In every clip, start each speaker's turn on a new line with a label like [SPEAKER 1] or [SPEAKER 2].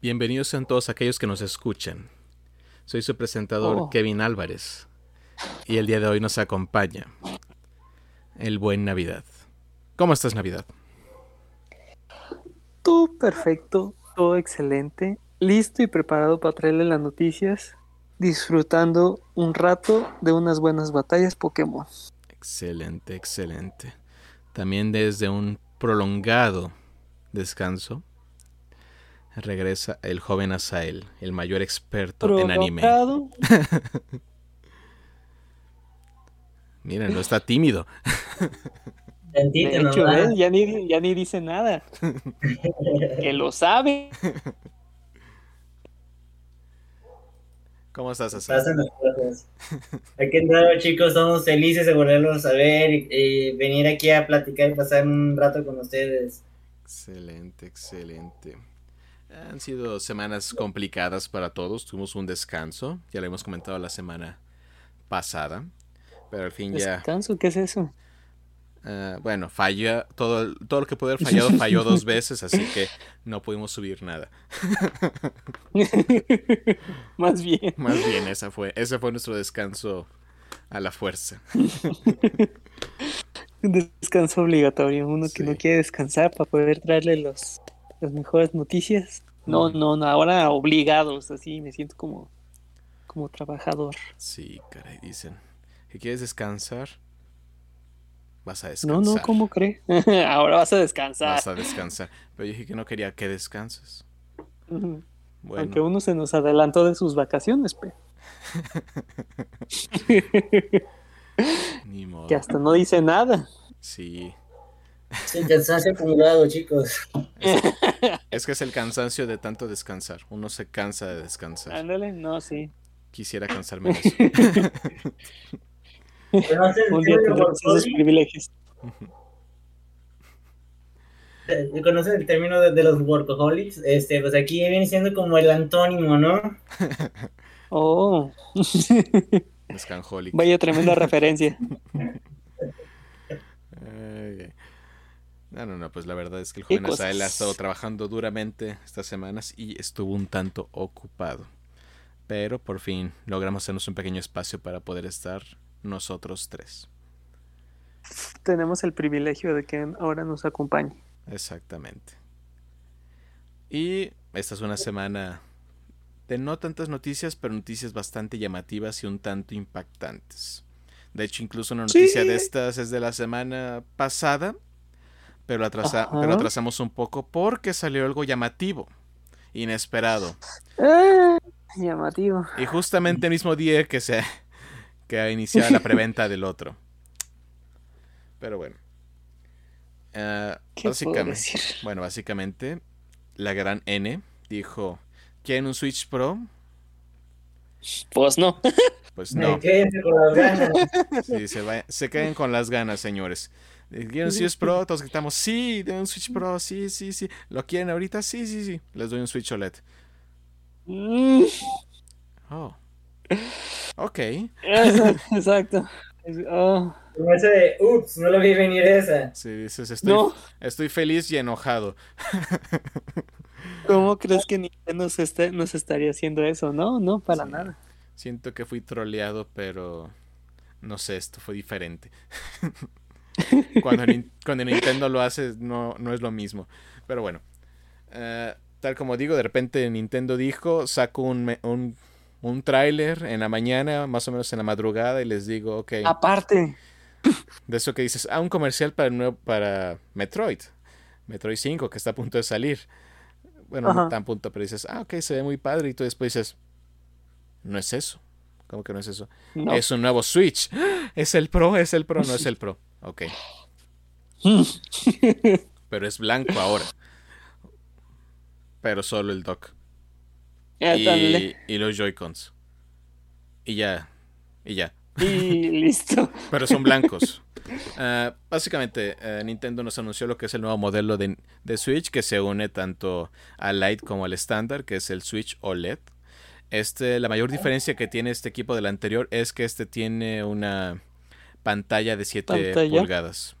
[SPEAKER 1] Bienvenidos a todos aquellos que nos escuchan. Soy su presentador
[SPEAKER 2] Oh.
[SPEAKER 1] Kevin Álvarez y el día de hoy nos acompaña el buen Navidad. ¿Cómo estás Navidad?
[SPEAKER 2] Todo perfecto, todo excelente, listo y preparado para traerle las noticias, disfrutando un rato de unas buenas batallas Pokémon.
[SPEAKER 1] Excelente, excelente. También desde un prolongado descanso regresa el joven Asael, el mayor experto en anime. Miren, no está tímido.
[SPEAKER 2] De hecho. ¿ves? ya, ni, ya ni dice nada. que lo sabe.
[SPEAKER 1] ¿Cómo estás, Asael?
[SPEAKER 3] Pasan las cosas. Aquí andamos, chicos, estamos felices de volverlos a ver y, y venir aquí a platicar y pasar un rato con ustedes.
[SPEAKER 1] Excelente, excelente. Han sido semanas complicadas para todos. Tuvimos un descanso, ya lo hemos comentado la semana pasada, pero al fin ya,
[SPEAKER 2] Descanso, ¿qué es eso?
[SPEAKER 1] ah, bueno, falla todo, todo lo que pudo haber fallado falló dos veces, así que no pudimos subir nada.
[SPEAKER 2] Más bien.
[SPEAKER 1] Más bien, esa fue, ese fue nuestro descanso a la fuerza.
[SPEAKER 2] Un descanso obligatorio. Uno que no quiere descansar para poder traerle los, las mejores noticias. No, no, no, ahora obligados, así me siento como, como trabajador.
[SPEAKER 1] Sí, caray, dicen. ¿Que quieres descansar? Vas a
[SPEAKER 2] No,
[SPEAKER 1] descansar.
[SPEAKER 2] no, ¿cómo cree? ahora vas a descansar.
[SPEAKER 1] Vas a descansar. Pero yo dije que no quería que descanses. Bueno.
[SPEAKER 2] Aunque uno se nos adelantó de sus vacaciones, pe.
[SPEAKER 1] Ni modo.
[SPEAKER 2] que hasta no dice nada.
[SPEAKER 1] Sí.
[SPEAKER 3] Sí, cansancio acumulado, chicos.
[SPEAKER 1] Es que es el cansancio de tanto descansar. Uno se cansa de descansar.
[SPEAKER 2] Ándale, no, sí.
[SPEAKER 1] Quisiera cansarme de eso.
[SPEAKER 3] ¿Conocen
[SPEAKER 2] Un día esos privilegios.
[SPEAKER 3] ¿Conocen el término de, de los workaholics? Este, pues aquí viene siendo como el antónimo, ¿no?
[SPEAKER 2] Oh,
[SPEAKER 1] Descanjólico.
[SPEAKER 2] vaya tremenda referencia.
[SPEAKER 1] Ay, ay. No, no, no, pues la verdad es que el
[SPEAKER 2] ¿Qué
[SPEAKER 1] joven Asael ha estado trabajando duramente estas semanas y estuvo un tanto ocupado. Pero por fin logramos hacernos un pequeño espacio para poder estar nosotros tres.
[SPEAKER 2] Tenemos el privilegio de que ahora nos acompañe.
[SPEAKER 1] Exactamente. Y esta es una semana de no tantas noticias, pero noticias bastante llamativas y un tanto impactantes. De hecho, incluso una
[SPEAKER 2] Sí.
[SPEAKER 1] noticia de estas es de la semana pasada, pero, atrasa- pero atrasamos un poco porque salió algo llamativo, inesperado.
[SPEAKER 2] Ah, llamativo.
[SPEAKER 1] Y justamente el mismo día que se que ha iniciado la preventa del otro. Pero bueno. Ah,
[SPEAKER 2] ¿Qué puedo
[SPEAKER 1] básicamente,
[SPEAKER 2] decir?
[SPEAKER 1] bueno, básicamente, la gran N dijo, ¿quieren un Switch Pro?
[SPEAKER 2] Pues no.
[SPEAKER 1] Pues no,
[SPEAKER 3] con las ganas.
[SPEAKER 1] Sí, se, va- se caen con las ganas, señores. ¿Quieren un Switch Pro? Todos gritamos, sí, de un Switch Pro, sí, sí, sí. ¿Lo quieren ahorita? Sí, sí, sí. Les doy un Switch OLED. Oh. Ok.
[SPEAKER 2] Exacto. Es- oh,
[SPEAKER 3] Como ese de, ups, no lo vi venir esa.
[SPEAKER 1] Sí, dices, estoy,
[SPEAKER 2] no,
[SPEAKER 1] estoy feliz y enojado.
[SPEAKER 2] ¿cómo crees que Nintendo está- nos estaría haciendo eso? No, no, para
[SPEAKER 1] Sí.
[SPEAKER 2] nada.
[SPEAKER 1] Siento que fui troleado, pero no sé, esto fue diferente. Cuando, Nin- cuando Nintendo lo hace, no, no es lo mismo. Pero bueno, eh, tal como digo, de repente Nintendo dijo, saco un, un, un tráiler en la mañana, más o menos en la madrugada, y les digo, ok,
[SPEAKER 2] Aparte,
[SPEAKER 1] de eso que dices, ah, un comercial para, el nuevo, para Metroid, Metroid 5, que está a punto de salir. Bueno, no tan punto, pero dices, ah, ok, se ve muy padre, y tú después dices, no es eso. ¿Cómo que no es eso?
[SPEAKER 2] no.
[SPEAKER 1] Es un nuevo Switch. Es el Pro, es el Pro, no es el Pro. Ok. Pero es blanco ahora. Pero solo el dock. Y los Joy-Cons. Y ya. Y ya.
[SPEAKER 2] Y listo.
[SPEAKER 1] Pero son blancos. Ah, básicamente, eh, Nintendo nos anunció lo que es el nuevo modelo de, de Switch que se une tanto al Lite como al estándar, que es el Switch OLED. Este, la mayor diferencia que tiene este equipo del anterior es que este tiene una pantalla de 7
[SPEAKER 2] ¿Pantalla?
[SPEAKER 1] pulgadas.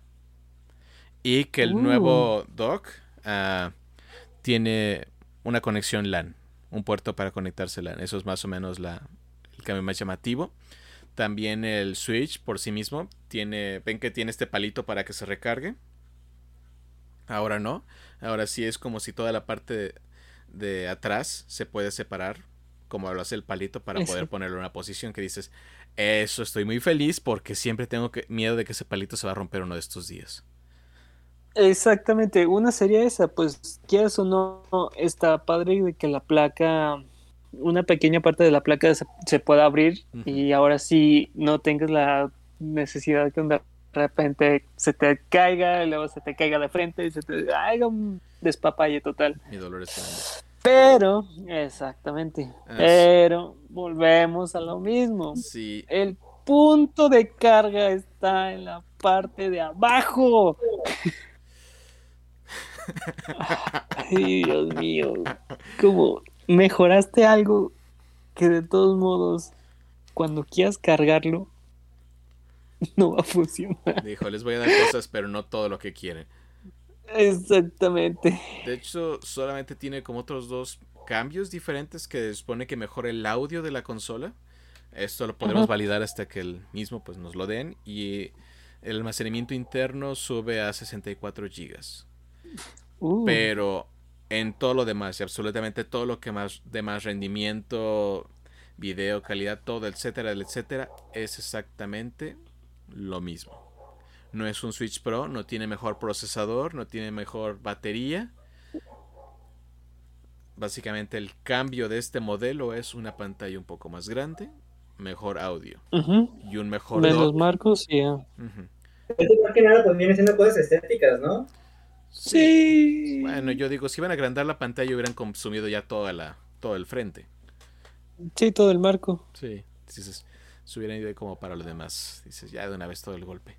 [SPEAKER 1] Y que el
[SPEAKER 2] Uh.
[SPEAKER 1] nuevo dock ah, tiene una conexión LAN, un puerto para conectarse LAN. Eso es más o menos la, el cambio más llamativo. También el Switch por sí mismo tiene, ven que tiene este palito para que se recargue. Ahora no, ahora sí es como si toda la parte de, atrás se puede separar, como lo hace el palito para poder ponerlo en una posición que dices, eso estoy muy feliz porque siempre tengo que, miedo de que ese palito se va a romper uno de estos días.
[SPEAKER 2] Exactamente, una serie esa, pues quieras o no, está padre de que la placa, una pequeña parte de la placa se, pueda abrir y ahora sí no tengas la necesidad de que de repente se te caiga, y luego se te caiga de frente y se te haga un despapalle total.
[SPEAKER 1] Mi dolor es grande.
[SPEAKER 2] Pero, exactamente, ah, pero volvemos a lo mismo.
[SPEAKER 1] Sí.
[SPEAKER 2] El punto de carga está en la parte de abajo. Ay, Dios mío. Como mejoraste algo que de todos modos, cuando quieras cargarlo, no va a funcionar.
[SPEAKER 1] Dijo, les voy a dar cosas, pero no todo lo que quieren.
[SPEAKER 2] Exactamente.
[SPEAKER 1] De hecho, solamente tiene como otros dos cambios diferentes que supone que mejora el audio de la consola. Esto lo podemos validar hasta que el mismo pues nos lo den. Y el almacenamiento interno sube a 64 gigas. Uh. Pero en todo lo demás, y absolutamente todo lo que más de más rendimiento, video, calidad, todo, etcétera, etcétera, es exactamente lo mismo. No es un Switch Pro, no tiene mejor procesador, no tiene mejor batería. Básicamente el cambio de este modelo es una pantalla un poco más grande, mejor audio y un mejor...
[SPEAKER 2] Menos marcos, sí.
[SPEAKER 3] Esto más que nada también siendo cosas estéticas, ¿no?
[SPEAKER 2] Sí.
[SPEAKER 1] Bueno, yo digo, si iban a agrandar la pantalla hubieran consumido ya toda la, todo el frente.
[SPEAKER 2] Sí, todo el marco.
[SPEAKER 1] Sí, dices, se hubieran ido como para lo demás. Dices, ya de una vez todo el golpe.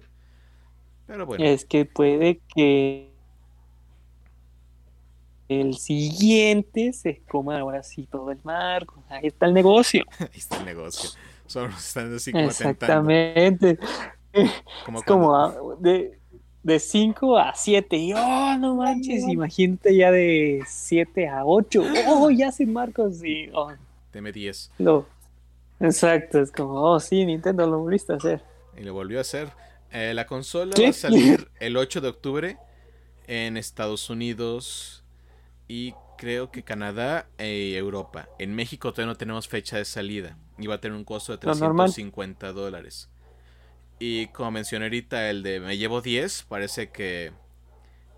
[SPEAKER 1] Pero bueno.
[SPEAKER 2] Es que puede que el siguiente se coma ahora sí todo el marco. Ahí está el negocio.
[SPEAKER 1] Ahí está el negocio. Solo están así
[SPEAKER 2] como Exactamente. Como es como de, de 5 a 7. Y oh, no manches, imagínate ya de 7 a 8. Oh, ya sin marcos. Y, oh.
[SPEAKER 1] Deme 10.
[SPEAKER 2] No. Exacto, es como, oh, sí, Nintendo lo volviste a hacer.
[SPEAKER 1] Y lo volvió a hacer. Eh, la consola va a salir el 8 de octubre en Estados Unidos y creo que Canadá y Europa. En México todavía no tenemos fecha de salida y va a tener un costo de 350 dólares. Y como mencioné ahorita, el de me llevo 10, parece que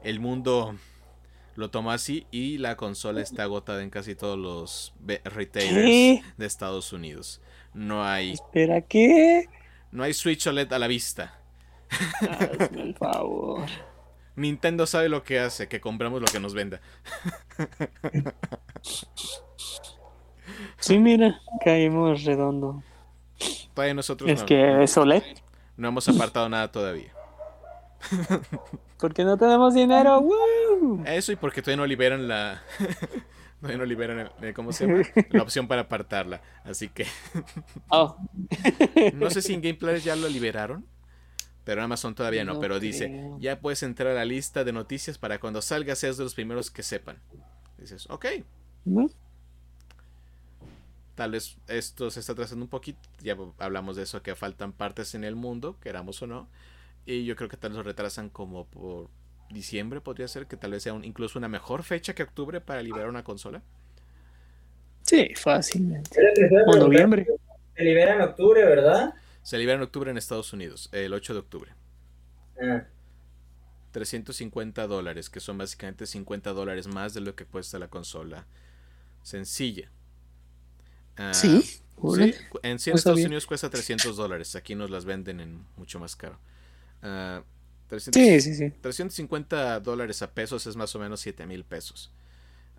[SPEAKER 1] el mundo lo toma así y la consola está agotada en casi todos los retailers de Estados Unidos. No hay.
[SPEAKER 2] ¿Espera qué?
[SPEAKER 1] No hay Switch OLED a la vista.
[SPEAKER 2] Hazme el favor.
[SPEAKER 1] Nintendo sabe lo que hace, que compramos lo que nos venda.
[SPEAKER 2] Sí, mira, caímos redondo.
[SPEAKER 1] Todavía nosotros
[SPEAKER 2] es que es OLED.
[SPEAKER 1] No hemos apartado nada todavía.
[SPEAKER 2] Porque no tenemos dinero.
[SPEAKER 1] Eso y porque todavía no liberan la. todavía no liberan ¿cómo se llama? la opción para apartarla. Así que.
[SPEAKER 2] oh.
[SPEAKER 1] no sé si en Gameplay ya lo liberaron. Pero Amazon todavía no, pero dice, ya puedes entrar a la lista de noticias para cuando salga seas de los primeros que sepan. Dices, ok. Tal vez esto se está trazando un poquito, ya hablamos de eso, que faltan partes en el mundo, queramos o no. Y yo creo que tal vez lo retrasan como por diciembre, podría ser, que tal vez sea incluso una mejor fecha que octubre para liberar una consola.
[SPEAKER 2] Sí, fácilmente. O noviembre.
[SPEAKER 3] Se libera en octubre, ¿verdad?
[SPEAKER 1] Se libera en octubre en Estados Unidos, el 8 de octubre. 350 ah. dólares, que son básicamente 50 dólares más de lo que cuesta la consola sencilla.
[SPEAKER 2] Ah, sí,
[SPEAKER 1] en Estados Unidos cuesta 300 dólares, aquí nos las venden en mucho más caro. 350 ah, dólares a pesos es más o menos 7 mil pesos.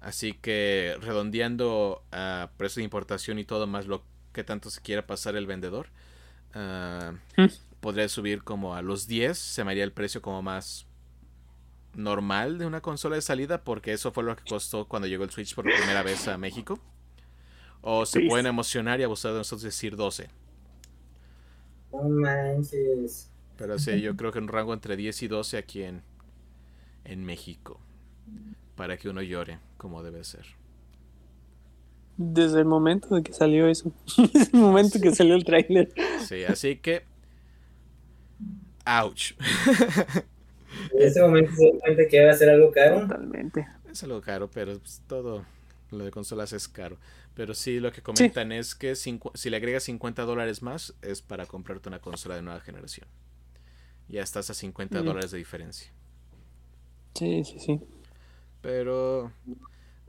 [SPEAKER 1] Así que redondeando a precio de importación y todo más lo que tanto se quiera pasar el vendedor, Ah, podría subir como a los 10. Se me haría el precio como más normal de una consola de salida porque eso fue lo que costó cuando llegó el Switch por primera vez a México. O se pueden emocionar y abusar de nosotros decir 12. Pero sí, yo creo que un rango entre 10 y 12 aquí en, en México. Para que uno llore como debe ser.
[SPEAKER 2] Desde el momento de que salió eso. Desde el momento que salió el tráiler.
[SPEAKER 1] Sí, así que. ¡Ouch!
[SPEAKER 3] En ese momento se dio cuenta que iba a ser algo caro.
[SPEAKER 2] Totalmente.
[SPEAKER 1] Es algo caro, pero pues, todo lo de consolas es caro. Pero sí, lo que comentan es que si le agregas 50 dólares más, es para comprarte una consola de nueva generación. Ya estás a 50 mm. dólares de diferencia.
[SPEAKER 2] Sí, sí, sí.
[SPEAKER 1] Pero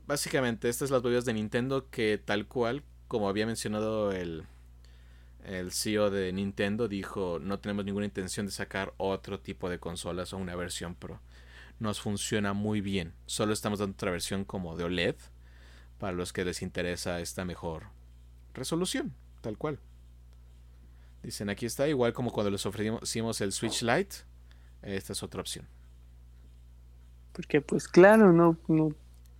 [SPEAKER 1] básicamente estas son las bobias de Nintendo que tal cual, como había mencionado el, el CEO de Nintendo, dijo no tenemos ninguna intención de sacar otro tipo de consolas o una versión Pro. Nos funciona muy bien. Solo estamos dando otra versión como de OLED para los que les interesa esta mejor resolución, tal cual. Dicen aquí está, igual como cuando les ofrecimos el Switch Lite, esta es otra opción.
[SPEAKER 2] Porque pues claro, no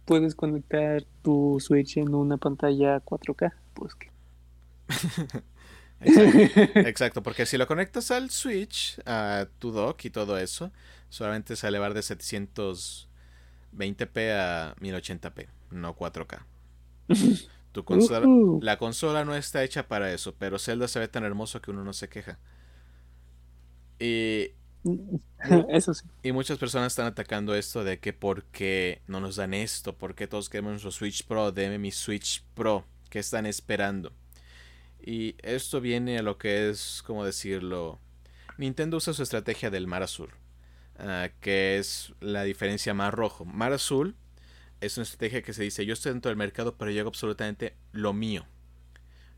[SPEAKER 2] puedes conectar tu Switch en una pantalla 4K, pues que...
[SPEAKER 1] Exacto, porque si lo conectas al Switch, a tu dock y todo eso, solamente se va a elevar de 720p a 1080p, no 4K. Tu consola, La consola no está hecha para eso, pero Zelda se ve tan hermoso que uno no se queja. Y
[SPEAKER 2] Eso sí.
[SPEAKER 1] Y muchas personas están atacando esto de que por qué no nos dan esto, por qué todos queremos nuestro Switch Pro, deme mi Switch Pro, ¿qué están esperando? Y esto viene a lo que es, como decirlo, Nintendo usa su estrategia del mar azul, ah, que es la diferencia más rojo. Mar azul es una estrategia que se dice, yo estoy dentro del mercado, pero yo hago absolutamente lo mío.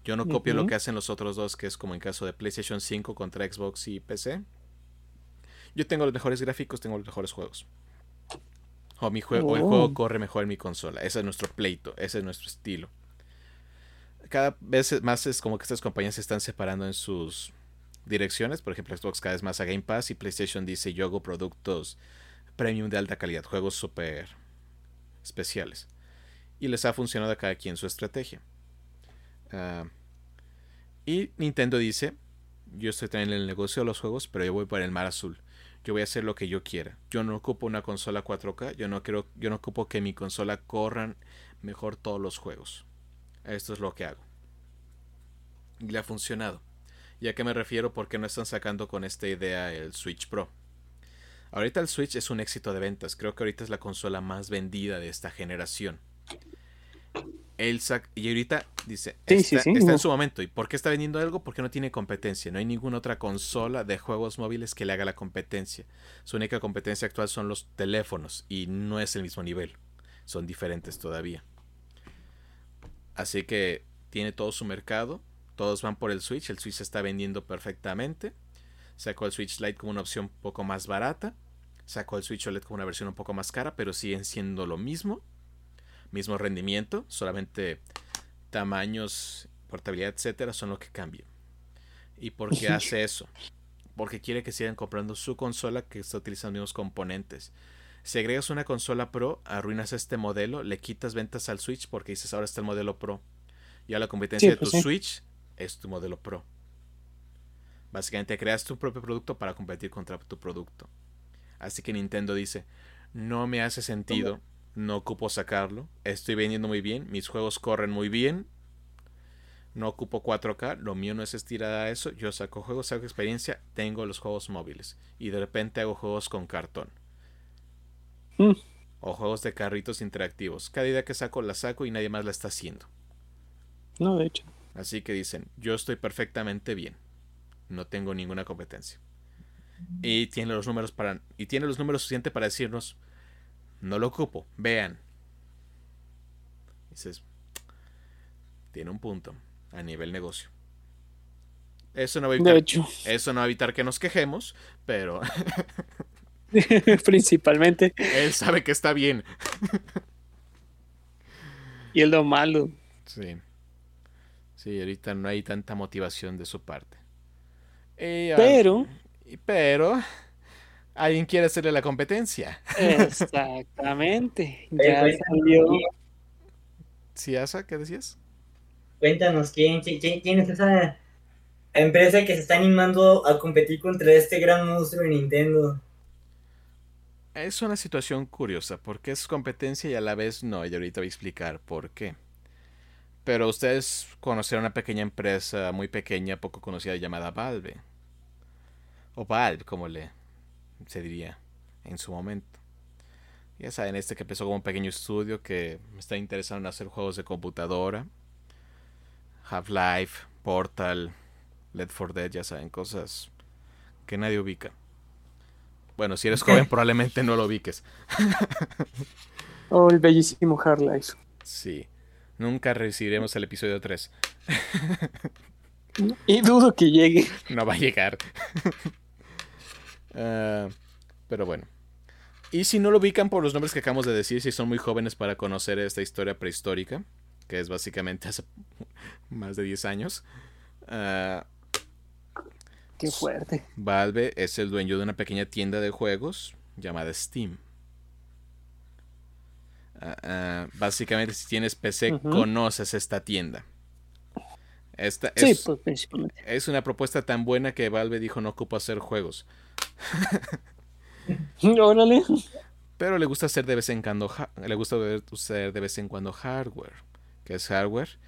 [SPEAKER 1] Yo no copio lo que hacen los otros dos, que es como en caso de PlayStation 5 contra Xbox y PC yo tengo los mejores gráficos, tengo los mejores juegos. O mi juego, el juego corre mejor en mi consola. Ese es nuestro pleito, ese es nuestro estilo. Cada vez más es como que estas compañías se están separando en sus direcciones. Por ejemplo, Xbox cada vez más a Game Pass y PlayStation dice yo hago productos premium de alta calidad, juegos súper especiales. Y les ha funcionado a cada quien su estrategia. Ah, y Nintendo dice, yo estoy también en el negocio de los juegos, pero yo voy por el mar azul yo voy a hacer lo que yo quiera. Yo no ocupo una consola 4K, yo no quiero, yo no ocupo que mi consola corran mejor todos los juegos. Esto es lo que hago. Y le ha funcionado. ¿Y a qué me refiero? Porque no están sacando con esta idea el Switch Pro. Ahorita el Switch es un éxito de ventas. Creo que ahorita es la consola más vendida de esta generación y ahorita dice, está, en su momento. ¿Y por qué está vendiendo algo? Porque no tiene competencia. No hay ninguna otra consola de juegos móviles que le haga la competencia. Su única competencia actual son los teléfonos y no es el mismo nivel. Son diferentes todavía. Así que tiene todo su mercado. Todos van por el Switch. El Switch se está vendiendo perfectamente. Sacó el Switch Lite como una opción un poco más barata. Sacó el Switch OLED como una versión un poco más cara, pero siguen siendo lo mismo mismo rendimiento, solamente tamaños, portabilidad, etcétera, son lo que cambian. ¿Y por qué hace eso? Porque quiere que sigan comprando su consola que está utilizando los componentes. Si agregas una consola Pro, arruinas este modelo, le quitas ventas al Switch porque dices ahora está el modelo Pro. Y ahora la competencia de tu pues Switch es tu modelo Pro. Básicamente creas tu propio producto para competir contra tu producto. Así que Nintendo dice, no me hace sentido no ocupo sacarlo. Estoy vendiendo muy bien, mis juegos corren muy bien. No ocupo 4K, lo mío no es estirar a eso. Yo saco juegos, saco experiencia, tengo los juegos móviles. Y de repente hago juegos con cartón. Mm. O juegos de carritos interactivos. Cada idea que saco la saco y nadie más la está haciendo.
[SPEAKER 2] No, de hecho.
[SPEAKER 1] Así que dicen, yo estoy perfectamente bien. No tengo ninguna competencia. Y tiene los números para. Y tiene los números suficientes para decirnos no lo ocupo, vean. Dices, tiene un punto a nivel negocio. Eso no va a evitar, Eso no va a evitar que nos quejemos, pero...
[SPEAKER 2] Principalmente.
[SPEAKER 1] Él sabe que está bien.
[SPEAKER 2] y es lo malo.
[SPEAKER 1] Sí. Sí, ahorita no hay tanta motivación de su parte.
[SPEAKER 2] pero...
[SPEAKER 1] pero alguien quiere hacerle la competencia.
[SPEAKER 2] Exactamente. ya salió.
[SPEAKER 1] ¿Sí, Asa? ¿Qué decías?
[SPEAKER 3] Cuéntanos, ¿quién, quién, es esa empresa que se está animando a competir contra este gran monstruo de Nintendo?
[SPEAKER 1] Es una situación curiosa, porque es competencia y a la vez no, y ahorita voy a explicar por qué. Pero ustedes conocieron una pequeña empresa muy pequeña, poco conocida, llamada Valve. O Valve, como le se diría en su momento. Ya saben, este que empezó como un pequeño estudio que me está interesado en hacer juegos de computadora. Half-Life, Portal, Left 4 Dead, ya saben, cosas que nadie ubica. Bueno, si eres joven probablemente no lo ubiques.
[SPEAKER 2] oh, el bellísimo Half-Life.
[SPEAKER 1] Sí. Nunca recibiremos el episodio 3.
[SPEAKER 2] y dudo que llegue.
[SPEAKER 1] No va a llegar. Ah, pero bueno. Y si no lo ubican por los nombres que acabamos de decir, si son muy jóvenes para conocer esta historia prehistórica, que es básicamente hace más de 10 años. Uh,
[SPEAKER 2] Qué fuerte.
[SPEAKER 1] Valve es el dueño de una pequeña tienda de juegos llamada Steam. Uh, básicamente, si tienes PC, conoces esta tienda. Esta
[SPEAKER 2] sí,
[SPEAKER 1] es,
[SPEAKER 2] pues principalmente.
[SPEAKER 1] Es una propuesta tan buena que Valve dijo no ocupo hacer juegos.
[SPEAKER 2] Órale.
[SPEAKER 1] Pero le gusta hacer de vez en cuando le gusta hacer de vez en cuando hardware. ¿Qué es hardware?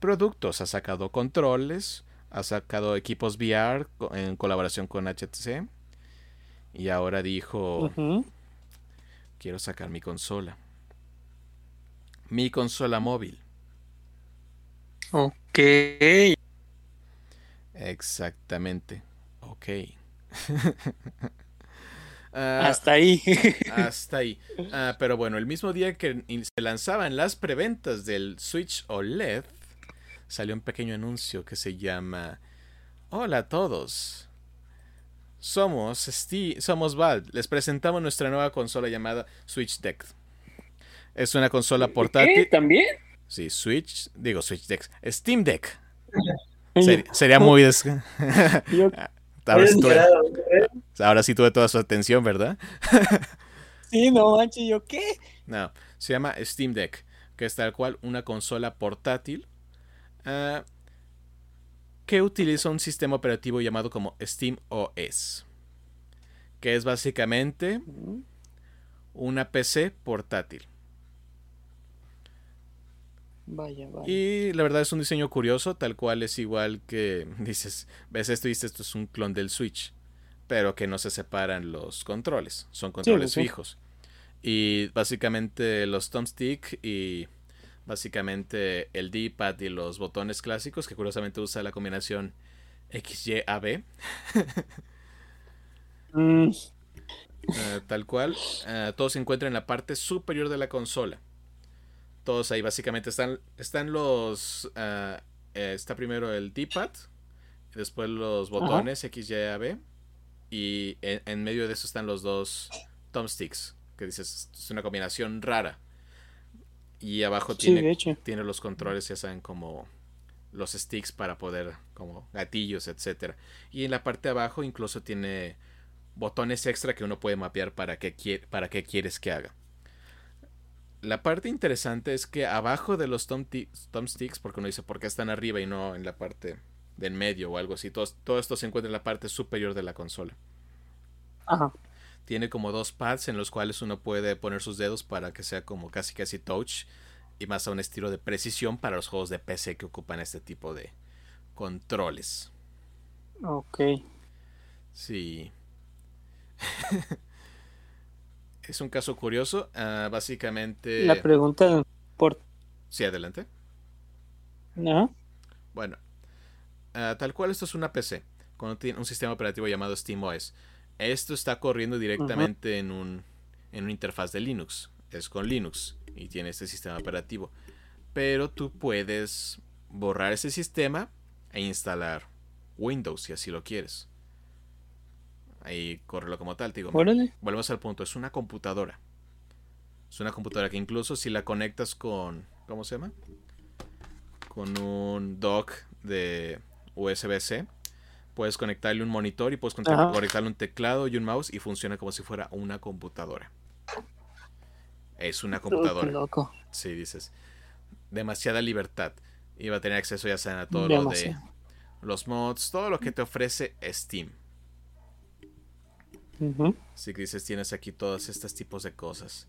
[SPEAKER 1] Productos. Ha sacado controles, ha sacado equipos VR en colaboración con HTC. Y ahora dijo, quiero sacar mi consola. Mi consola móvil.
[SPEAKER 2] Ok.
[SPEAKER 1] Exactamente. Ok.
[SPEAKER 2] Ah, hasta ahí.
[SPEAKER 1] hasta ahí. Ah, pero bueno, el mismo día que se lanzaban las preventas del Switch OLED, salió un pequeño anuncio que se llama Hola a todos. Somos Steve, somos Valve. Les presentamos nuestra nueva consola llamada Switch Deck. Es una consola portátil.
[SPEAKER 2] ¿Qué? ¿También?
[SPEAKER 1] Sí, Switch, digo Switch Deck, Steam Deck. sería muy des... Ahora sí, tuve, ahora sí tuve toda su atención, ¿verdad?
[SPEAKER 2] sí, no manches, ¿yo qué?
[SPEAKER 1] No, se llama Steam Deck, que es tal cual una consola portátil uh, que utiliza un sistema operativo llamado como Steam OS, que es básicamente una PC portátil.
[SPEAKER 2] Vaya, vaya.
[SPEAKER 1] Y la verdad es un diseño curioso, tal cual es igual que dices, ves esto y dices, esto es un clon del Switch, pero que no se separan los controles, son controles fijos. Y básicamente los thumbstick y básicamente el D-pad y los botones clásicos, que curiosamente usa la combinación XYAB.
[SPEAKER 2] mm.
[SPEAKER 1] uh, tal cual, uh, todo se encuentra en la parte superior de la consola todos ahí básicamente están están los uh, eh, está primero el D-pad después los botones Ajá. X Y A B y en, en, medio de eso están los dos thumbsticks que dices es una combinación rara. Y abajo
[SPEAKER 2] sí,
[SPEAKER 1] tiene tiene los controles ya saben como los sticks para poder como gatillos etcétera. Y en la parte de abajo incluso tiene botones extra que uno puede mapear para qué para qué quieres que haga la parte interesante es que abajo de los thumbsticks, porque uno dice por qué están arriba y no en la parte del medio o algo así, todo, todo esto se encuentra en la parte superior de la consola.
[SPEAKER 2] Ajá.
[SPEAKER 1] Tiene como dos pads en los cuales uno puede poner sus dedos para que sea como casi casi touch y más a un estilo de precisión para los juegos de PC que ocupan este tipo de controles.
[SPEAKER 2] Ok.
[SPEAKER 1] Sí. es un caso curioso. Uh, básicamente.
[SPEAKER 2] La pregunta por.
[SPEAKER 1] Sí, adelante.
[SPEAKER 2] No.
[SPEAKER 1] Bueno, uh, tal cual esto es una PC con un sistema operativo llamado SteamOS. Esto está corriendo directamente uh -huh. en un en una interfaz de Linux. Es con Linux y tiene este sistema operativo. Pero tú puedes borrar ese sistema e instalar Windows si así lo quieres ahí correrlo como tal. Digo,
[SPEAKER 2] Órale.
[SPEAKER 1] volvemos al punto, es una computadora. Es una computadora que incluso si la conectas con, ¿cómo se llama? Con un dock de USB-C, puedes conectarle un monitor y puedes conectarle, un teclado y un mouse y funciona como si fuera una computadora. Es una computadora.
[SPEAKER 2] Oh, loco.
[SPEAKER 1] Sí, dices. Demasiada libertad. Y va a tener acceso ya sea a todo Demasiado. lo de los mods, todo lo que te ofrece Steam.
[SPEAKER 2] Uh -huh.
[SPEAKER 1] Así que dices, tienes aquí todos estos tipos de cosas.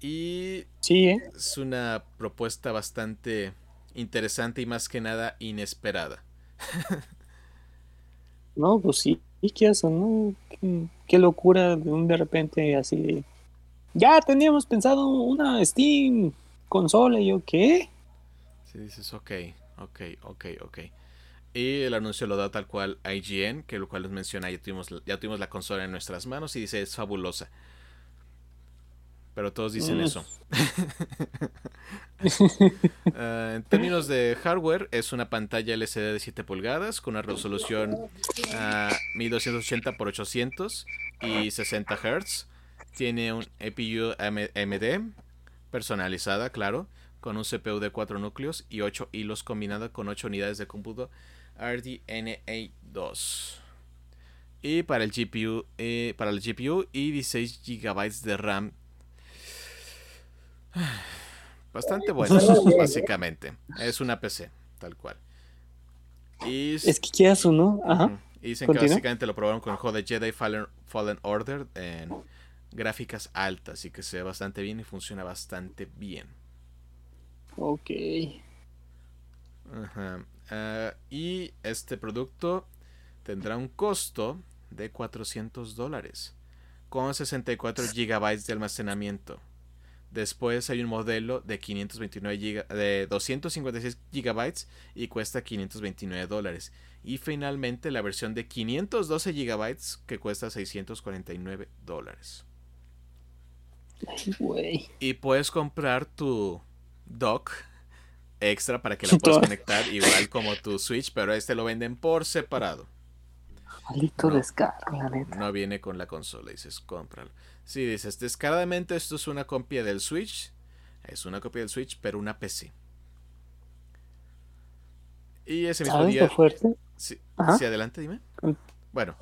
[SPEAKER 1] Y
[SPEAKER 2] sí, ¿eh?
[SPEAKER 1] es una propuesta bastante interesante y más que nada inesperada.
[SPEAKER 2] no, pues sí, ¿y qué eso, no? Qué, locura de un de repente así. Ya teníamos pensado una Steam consola y yo, ¿qué?
[SPEAKER 1] Sí, dices, ok, ok, ok, ok. Y el anuncio lo da tal cual IGN, que lo cual les menciona, ya tuvimos, ya tuvimos la consola en nuestras manos y dice, es fabulosa. Pero todos dicen mm. eso. Ah, en términos de hardware, es una pantalla LCD de 7 pulgadas con una resolución 1280 x 800 y 60 Hz. Tiene un EPU AMD personalizada, claro, con un CPU de 4 núcleos y 8 hilos combinada con 8 unidades de cómputo RDNA 2. Y para el GPU, eh, para el GPU y 16 GB de RAM Bastante bueno, básicamente. Es una PC, tal cual.
[SPEAKER 2] Y, es que quieras o no. Ajá.
[SPEAKER 1] Y dicen que básicamente lo probaron con el juego de Jedi Fallen, Fallen Order en gráficas altas y que se ve bastante bien y funciona bastante bien.
[SPEAKER 2] Ok.
[SPEAKER 1] Ajá. Ah, y este producto tendrá un costo de 400 dólares con 64 gigabytes de almacenamiento. Después hay un modelo de 529 de 256 GB y cuesta 529 dólares. Y finalmente la versión de 512 GB que cuesta 649 dólares. Y puedes comprar tu dock extra para que la puedas conectar igual como tu Switch, pero este lo venden por separado.
[SPEAKER 2] Maldito descaro, la
[SPEAKER 1] neta. No viene con la consola, dices, cómpralo. Si dices, descaradamente esto es una copia del Switch, es una copia del Switch, pero una PC. Y ese mismo día...
[SPEAKER 2] fuerte?
[SPEAKER 1] Sí, adelante, dime. Bueno.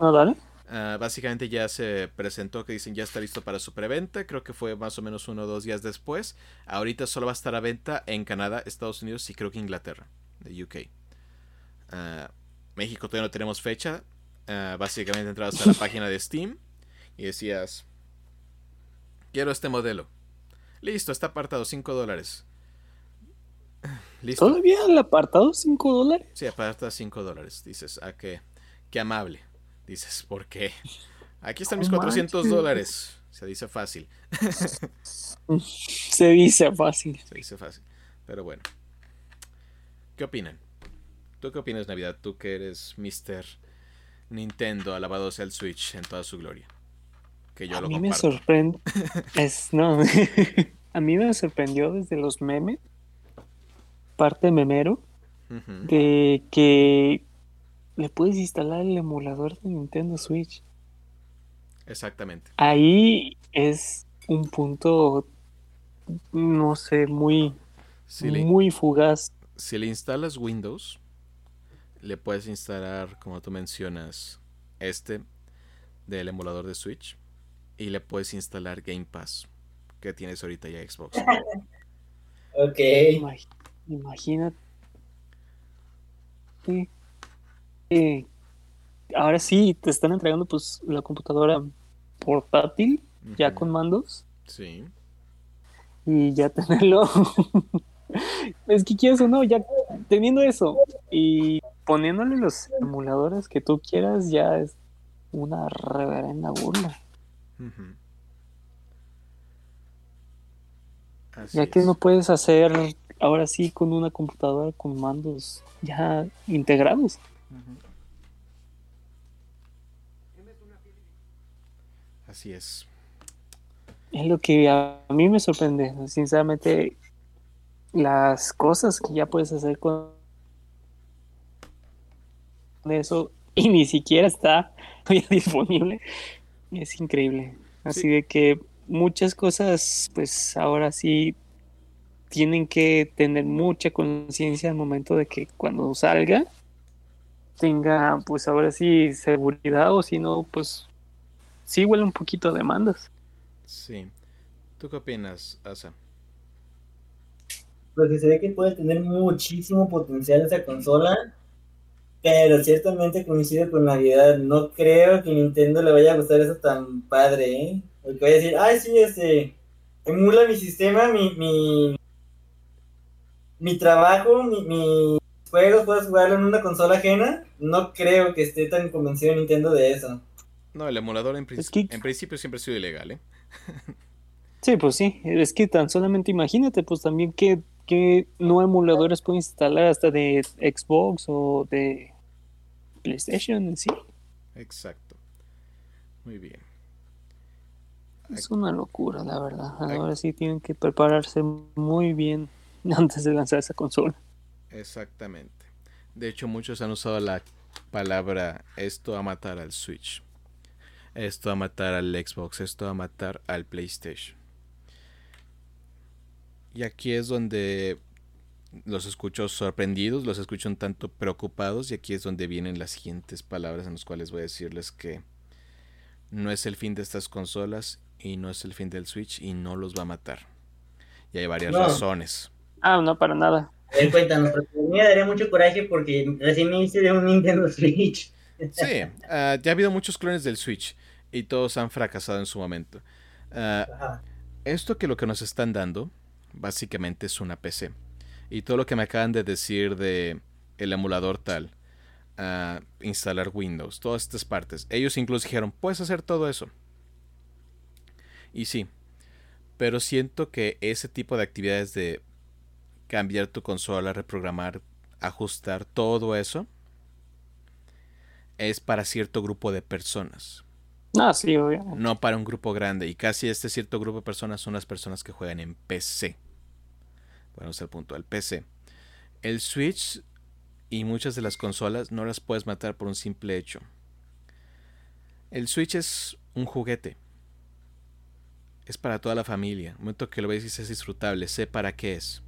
[SPEAKER 1] Ah, básicamente ya se presentó que dicen ya está listo para su preventa. Creo que fue más o menos uno o dos días después. Ahorita solo va a estar a venta en Canadá, Estados Unidos y creo que Inglaterra, de UK. Ah, México todavía no tenemos fecha. Ah, básicamente entrabas a la página de Steam y decías Quiero este modelo. Listo, está apartado, 5 dólares.
[SPEAKER 2] ¿Listo? ¿Todavía el apartado 5 dólares?
[SPEAKER 1] Sí, aparta 5 dólares. Dices, ¿a qué? Qué amable. Dices, ¿por qué? Aquí están mis 400 dólares. Se dice fácil.
[SPEAKER 2] Se dice fácil.
[SPEAKER 1] Se dice fácil. Pero bueno. ¿Qué opinan? ¿Tú qué opinas, Navidad? Tú que eres Mr. Nintendo, alabado sea el Switch en toda su gloria
[SPEAKER 2] a mí me sorprende. es, no. a mí me sorprendió desde los memes, parte memero, de que le puedes instalar el emulador de Nintendo Switch.
[SPEAKER 1] Exactamente.
[SPEAKER 2] Ahí es un punto, no sé, muy, muy fugaz.
[SPEAKER 1] Si le instalas Windows, le puedes instalar, como tú mencionas, este del emulador de Switch y le puedes instalar Game Pass que tienes ahorita ya Xbox.
[SPEAKER 3] ok.
[SPEAKER 2] Imagínate. Ahora sí, te están entregando pues la computadora portátil, ya con mandos.
[SPEAKER 1] Sí.
[SPEAKER 2] Y ya tenerlo. es que quieres o no, ya teniendo eso y poniéndole los emuladores que tú quieras, ya es una reverenda burla ya que no puedes hacer ahora sí con una computadora con mandos ya integrados.
[SPEAKER 1] Así es.
[SPEAKER 2] Es lo que a mí me sorprende, sinceramente, las cosas que ya puedes hacer con eso y ni siquiera está disponible es increíble. Así de que muchas cosas, pues ahora sí tienen que tener mucha conciencia al momento de que cuando salga tenga, pues ahora sí, seguridad o si no, pues sí huele un poquito de demandas.
[SPEAKER 1] Sí. ¿Tú qué opinas, Asa?
[SPEAKER 3] Pues se ve que puede tener muchísimo potencial esa consola pero ciertamente coincide con Navidad. No creo que Nintendo le vaya a gustar eso tan padre, ¿eh? Porque voy a decir, ay, sí, este. emula mi sistema, mi, mi, mi trabajo, mi, mi juegos, puedes jugarlo en una consola ajena, no creo que esté tan convencido Nintendo de eso.
[SPEAKER 1] No, el emulador en, en principio siempre ha sido ilegal, ¿eh?
[SPEAKER 2] sí, pues sí, es que tan solamente imagínate, pues también que, que no emuladores puedo instalar hasta de Xbox o de PlayStation en sí.
[SPEAKER 1] Exacto. Muy bien.
[SPEAKER 2] Es una locura, la verdad. Ahora sí tienen que prepararse muy bien antes de lanzar esa consola.
[SPEAKER 1] Exactamente. De hecho, muchos han usado la palabra esto a matar al Switch. Esto a matar al Xbox. Esto a matar al PlayStation. Y aquí es donde los escucho sorprendidos, los escucho un tanto preocupados y aquí es donde vienen las siguientes palabras en las cuales voy a decirles que no es el fin de estas consolas y no es el fin del Switch y no los va a matar. Y hay varias razones.
[SPEAKER 2] Ah, no, para nada.
[SPEAKER 3] Eh, cuéntanos, porque a mí me daría mucho coraje porque recién me hice de un Nintendo Switch.
[SPEAKER 1] Sí, ah, ya ha habido muchos clones del Switch y todos han fracasado en su momento. Ah, esto que lo que nos están dando básicamente es una PC. Y todo lo que me acaban de decir de el emulador tal, ah, instalar Windows, todas estas partes, ellos incluso dijeron, puedes hacer todo eso. Y sí, pero siento que ese tipo de actividades de cambiar tu consola, reprogramar, ajustar, todo eso, es para cierto grupo de personas.
[SPEAKER 2] Ah, sí, obviamente.
[SPEAKER 1] No para un grupo grande. Y casi este cierto grupo de personas son las personas que juegan en PC. Bueno, es el punto, el PC. El Switch y muchas de las consolas no las puedes matar por un simple hecho. El Switch es un juguete. Es para toda la familia. Un momento que lo veis y es disfrutable, sé para qué es.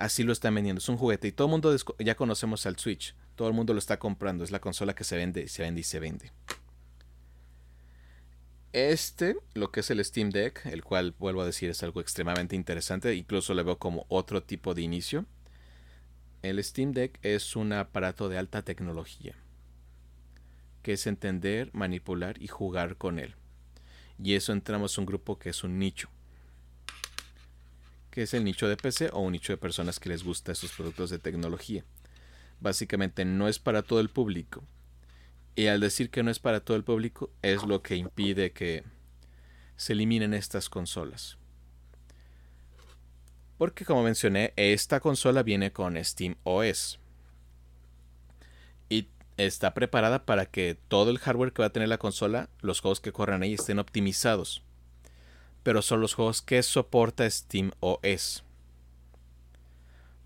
[SPEAKER 1] Así lo están vendiendo. Es un juguete. Y todo el mundo ya conocemos al Switch. Todo el mundo lo está comprando. Es la consola que se vende, se vende y se vende. Este, lo que es el Steam Deck, el cual vuelvo a decir es algo extremadamente interesante, incluso le veo como otro tipo de inicio. El Steam Deck es un aparato de alta tecnología, que es entender, manipular y jugar con él. Y eso entramos a un grupo que es un nicho que es el nicho de PC o un nicho de personas que les gusta esos productos de tecnología. Básicamente no es para todo el público. Y al decir que no es para todo el público es lo que impide que se eliminen estas consolas. Porque como mencioné, esta consola viene con Steam OS. Y está preparada para que todo el hardware que va a tener la consola, los juegos que corran ahí estén optimizados pero son los juegos que soporta Steam OS.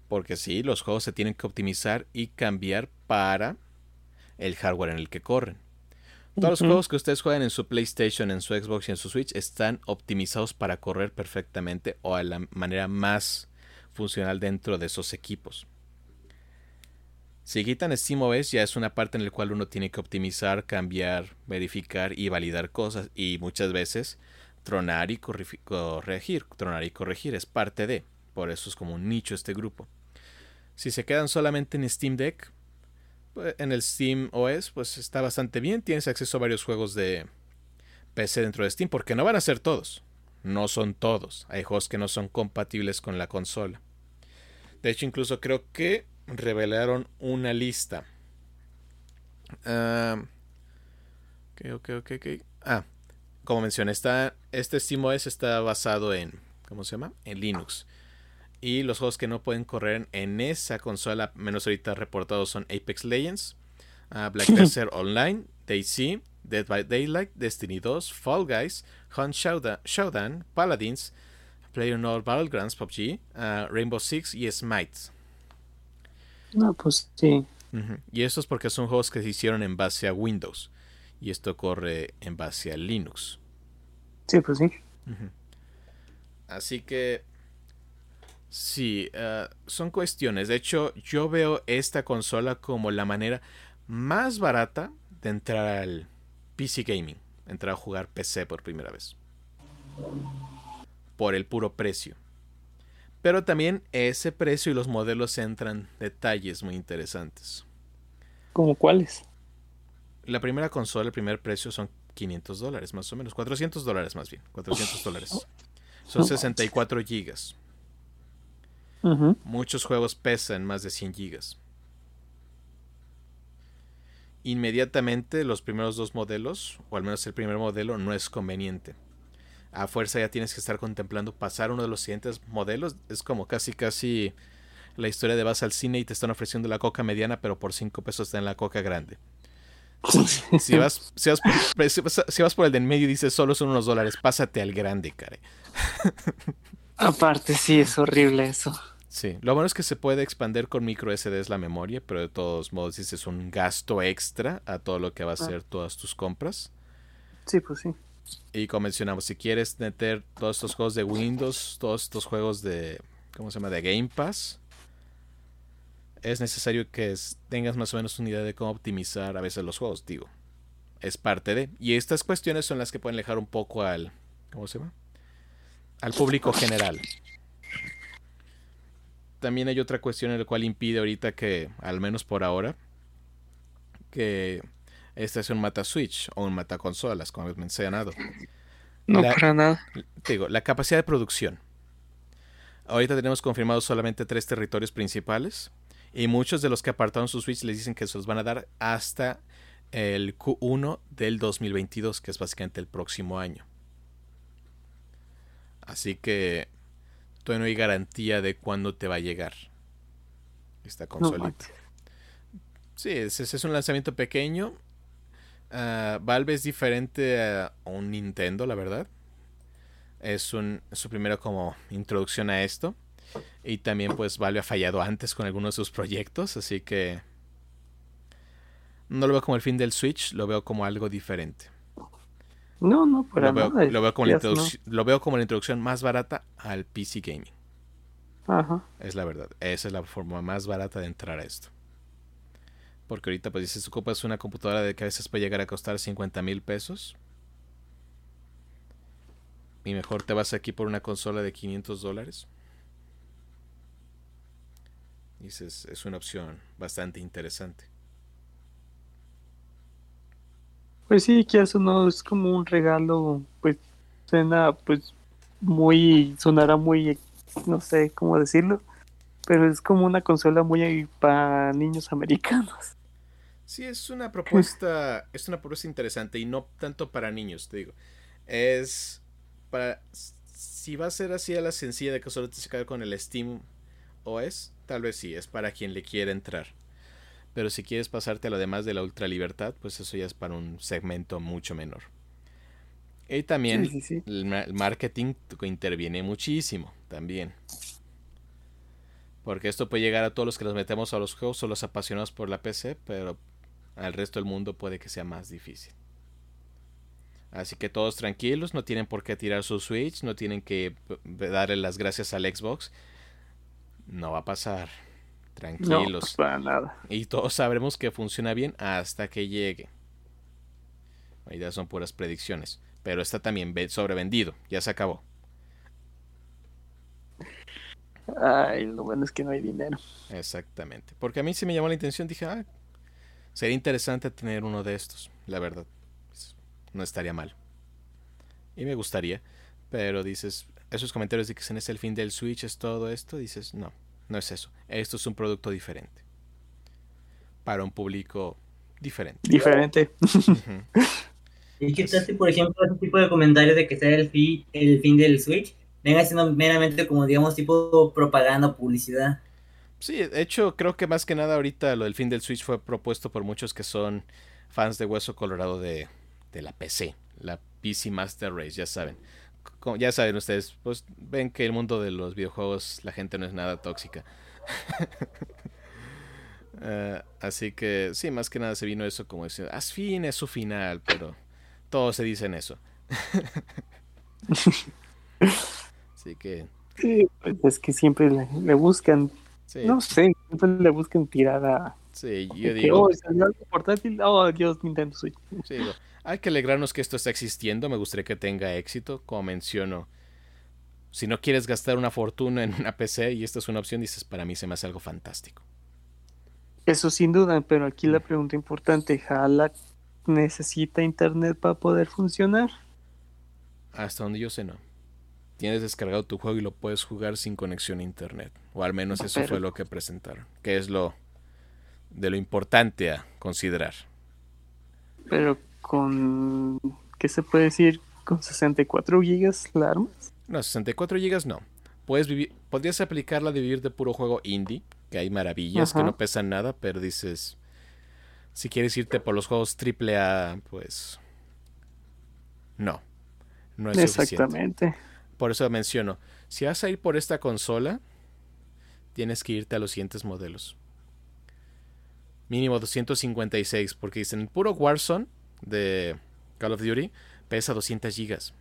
[SPEAKER 1] Porque sí, los juegos se tienen que optimizar y cambiar para el hardware en el que corren. Todos los juegos que ustedes juegan en su PlayStation, en su Xbox y en su Switch están optimizados para correr perfectamente o a la manera más funcional dentro de esos equipos. Si quitan SteamOS ya es una parte en la cual uno tiene que optimizar, cambiar, verificar y validar cosas y muchas veces tronar y corregir. Tronar y corregir es parte de. Por eso es como un nicho este grupo. Si se quedan solamente en Steam Deck, pues, en el Steam OS, pues está bastante bien. Tienes acceso a varios juegos de PC dentro de Steam, porque no van a ser todos. No son todos. Hay juegos que no son compatibles con la consola. De hecho, incluso creo que revelaron una lista. Uh, ok, ok, ok, ok. Ah, como mencioné, está, este SteamOS está basado en, ¿cómo se llama? En Linux. Y los juegos que no pueden correr en esa consola, menos ahorita reportados, son Apex Legends, uh, Black Desert Online, DayZ, Dead by Daylight, Destiny 2, Fall Guys, Hunt Showdown, Paladins, PlayerUnknown's Battlegrounds, PUBG, uh, Rainbow Six y Smite.
[SPEAKER 2] No, pues sí.
[SPEAKER 1] Y esto es porque son juegos que se hicieron en base a Windows y esto corre en base a Linux.
[SPEAKER 2] Sí, pues sí.
[SPEAKER 1] Así que sí, eh, son cuestiones. De hecho, yo veo esta consola como la manera más barata de entrar al PC Gaming, entrar a jugar PC por primera vez. Por el puro precio. Pero también ese precio y los modelos entran detalles muy interesantes.
[SPEAKER 2] ¿Como cuáles?
[SPEAKER 1] La primera consola, el primer precio son 500 dólares más o menos, 400 dólares más bien, 400 dólares. Son 64 gigas. Muchos juegos pesan más de 100 gigas. Inmediatamente los primeros dos modelos, o al menos el primer modelo, no es conveniente. A fuerza ya tienes que estar contemplando pasar uno de los siguientes modelos. Es como casi casi la historia de vas al cine y te están ofreciendo la coca mediana, pero por 5 pesos te dan la coca grande. Si vas, si vas, por, si vas por el de en medio y dices solo son unos dólares, pásate al grande, care.
[SPEAKER 2] Aparte, sí, es horrible eso.
[SPEAKER 1] Sí, lo bueno es que se puede expandir con micro SD la memoria, pero de todos modos dices un gasto extra a todo lo que va a ser todas tus compras.
[SPEAKER 2] Sí, pues sí.
[SPEAKER 1] Y como mencionamos, si quieres meter todos estos juegos de Windows, todos estos juegos de, ¿cómo se llama? De Game Pass, es necesario que tengas más o menos una idea de cómo optimizar a veces los juegos, digo. Es parte de. Y estas cuestiones son las que pueden alejar un poco al. ¿Cómo se llama? Al público general. También hay otra cuestión en la cual impide ahorita que, al menos por ahora, que este sea un mata Switch o un mata consolas, como he mencionado.
[SPEAKER 2] No, para nada.
[SPEAKER 1] Digo, la capacidad de producción. Ahorita tenemos confirmados solamente tres territorios principales y muchos de los que apartaron su Switch les dicen que se los van a dar hasta el Q1 del 2022, que es básicamente el próximo año. Así que todavía no hay garantía de cuándo te va a llegar esta consolita. sí, es, es, un lanzamiento pequeño. Uh, Valve es diferente a un Nintendo, la verdad. Es, un, su primera como introducción a esto. Y también pues Valve ha fallado antes con algunos de sus proyectos, así que no lo veo como el fin del Switch, lo veo como algo diferente.
[SPEAKER 2] No, no, para
[SPEAKER 1] lo veo,
[SPEAKER 2] nada.
[SPEAKER 1] Lo veo, como la lo veo como la introducción más barata al PC Gaming.
[SPEAKER 2] Ajá.
[SPEAKER 1] Es la verdad. Esa es la forma más barata de entrar a esto. Porque ahorita, pues, si ocupas una computadora de que a veces puede llegar a costar 50 mil pesos. Y mejor te vas aquí por una consola de 500 dólares. Dices, es una opción bastante interesante.
[SPEAKER 2] Pues sí, que eso no es como un regalo, pues suena pues muy, sonará muy, no sé cómo decirlo, pero es como una consola muy para niños americanos.
[SPEAKER 1] Sí, es una propuesta, es una propuesta interesante y no tanto para niños, te digo. Es para, si va a ser así a la sencilla de que solo te se con el Steam OS, Tal vez sí, es para quien le quiera entrar. Pero si quieres pasarte a lo demás de la ultralibertad, pues eso ya es para un segmento mucho menor. Y también el marketing interviene muchísimo también. Porque esto puede llegar a todos los que nos metemos a los juegos o los apasionados por la PC, pero al resto del mundo puede que sea más difícil. Así que todos tranquilos, no tienen por qué tirar su Switch, no tienen que darle las gracias al Xbox no va a pasar. Tranquilos.
[SPEAKER 2] para nada.
[SPEAKER 1] Y todos sabremos que funciona bien hasta que llegue. Ahí ya son puras predicciones. Pero está también sobrevendido. Ya se acabó.
[SPEAKER 2] Ay, lo bueno es que no hay dinero.
[SPEAKER 1] Exactamente. Porque a mí sí me llamó la intención. Dije, ah, sería interesante tener uno de estos. La verdad. No estaría mal. Y me gustaría. Pero dices, esos comentarios de que es el fin del Switch, es todo esto, dices, no, no es eso. Esto es un producto diferente. Para un público diferente.
[SPEAKER 2] Diferente.
[SPEAKER 3] ¿Y qué tal si, por ejemplo, ese tipo de comentarios de que sea el fin, el fin del Switch venga siendo meramente como, digamos, tipo propaganda publicidad?
[SPEAKER 1] Sí, de hecho, creo que más que nada ahorita lo del fin del Switch fue propuesto por muchos que son fans de Hueso Colorado de, de la PC, la PC Master Race, ya saben ya saben ustedes, pues ven que el mundo de los videojuegos la gente no es nada tóxica. Eh, así que sí, más que nada se vino eso como diciendo, as fin es su final, pero todos se dicen eso. así que...
[SPEAKER 2] Sí, pues es que siempre le, buscan, no sé, siempre le buscan tirada.
[SPEAKER 1] Sí, yo digo...
[SPEAKER 2] Oh, portátil, oh, Dios, Nintendo Switch.
[SPEAKER 1] Sí, hay que alegrarnos que esto está existiendo. Me gustaría que tenga éxito. Como menciono, si no quieres gastar una fortuna en una PC y esta es una opción, dices, para mí se me hace algo fantástico.
[SPEAKER 2] Eso sin duda, pero aquí la mm. pregunta importante, ¿Jala necesita internet para poder funcionar?
[SPEAKER 1] Hasta donde yo sé, no. tienes descargado tu juego y lo puedes jugar sin conexión a internet. O al menos eso fue lo que presentaron. Que es lo de lo importante a considerar.
[SPEAKER 2] Pero con ¿qué se puede decir? ¿Con 64 gigas la armas?
[SPEAKER 1] No, 64 gigas no. Puedes vivir, podrías aplicarla de vivir de puro juego indie, que hay maravillas que no pesan nada, pero dices, si quieres irte por los juegos AAA, pues no, no es Exactamente. Por eso menciono, si vas a ir por esta consola, tienes que irte a los siguientes modelos. Mínimo 256, porque dicen, puro Warzone de Call of Duty pesa 200 gigas.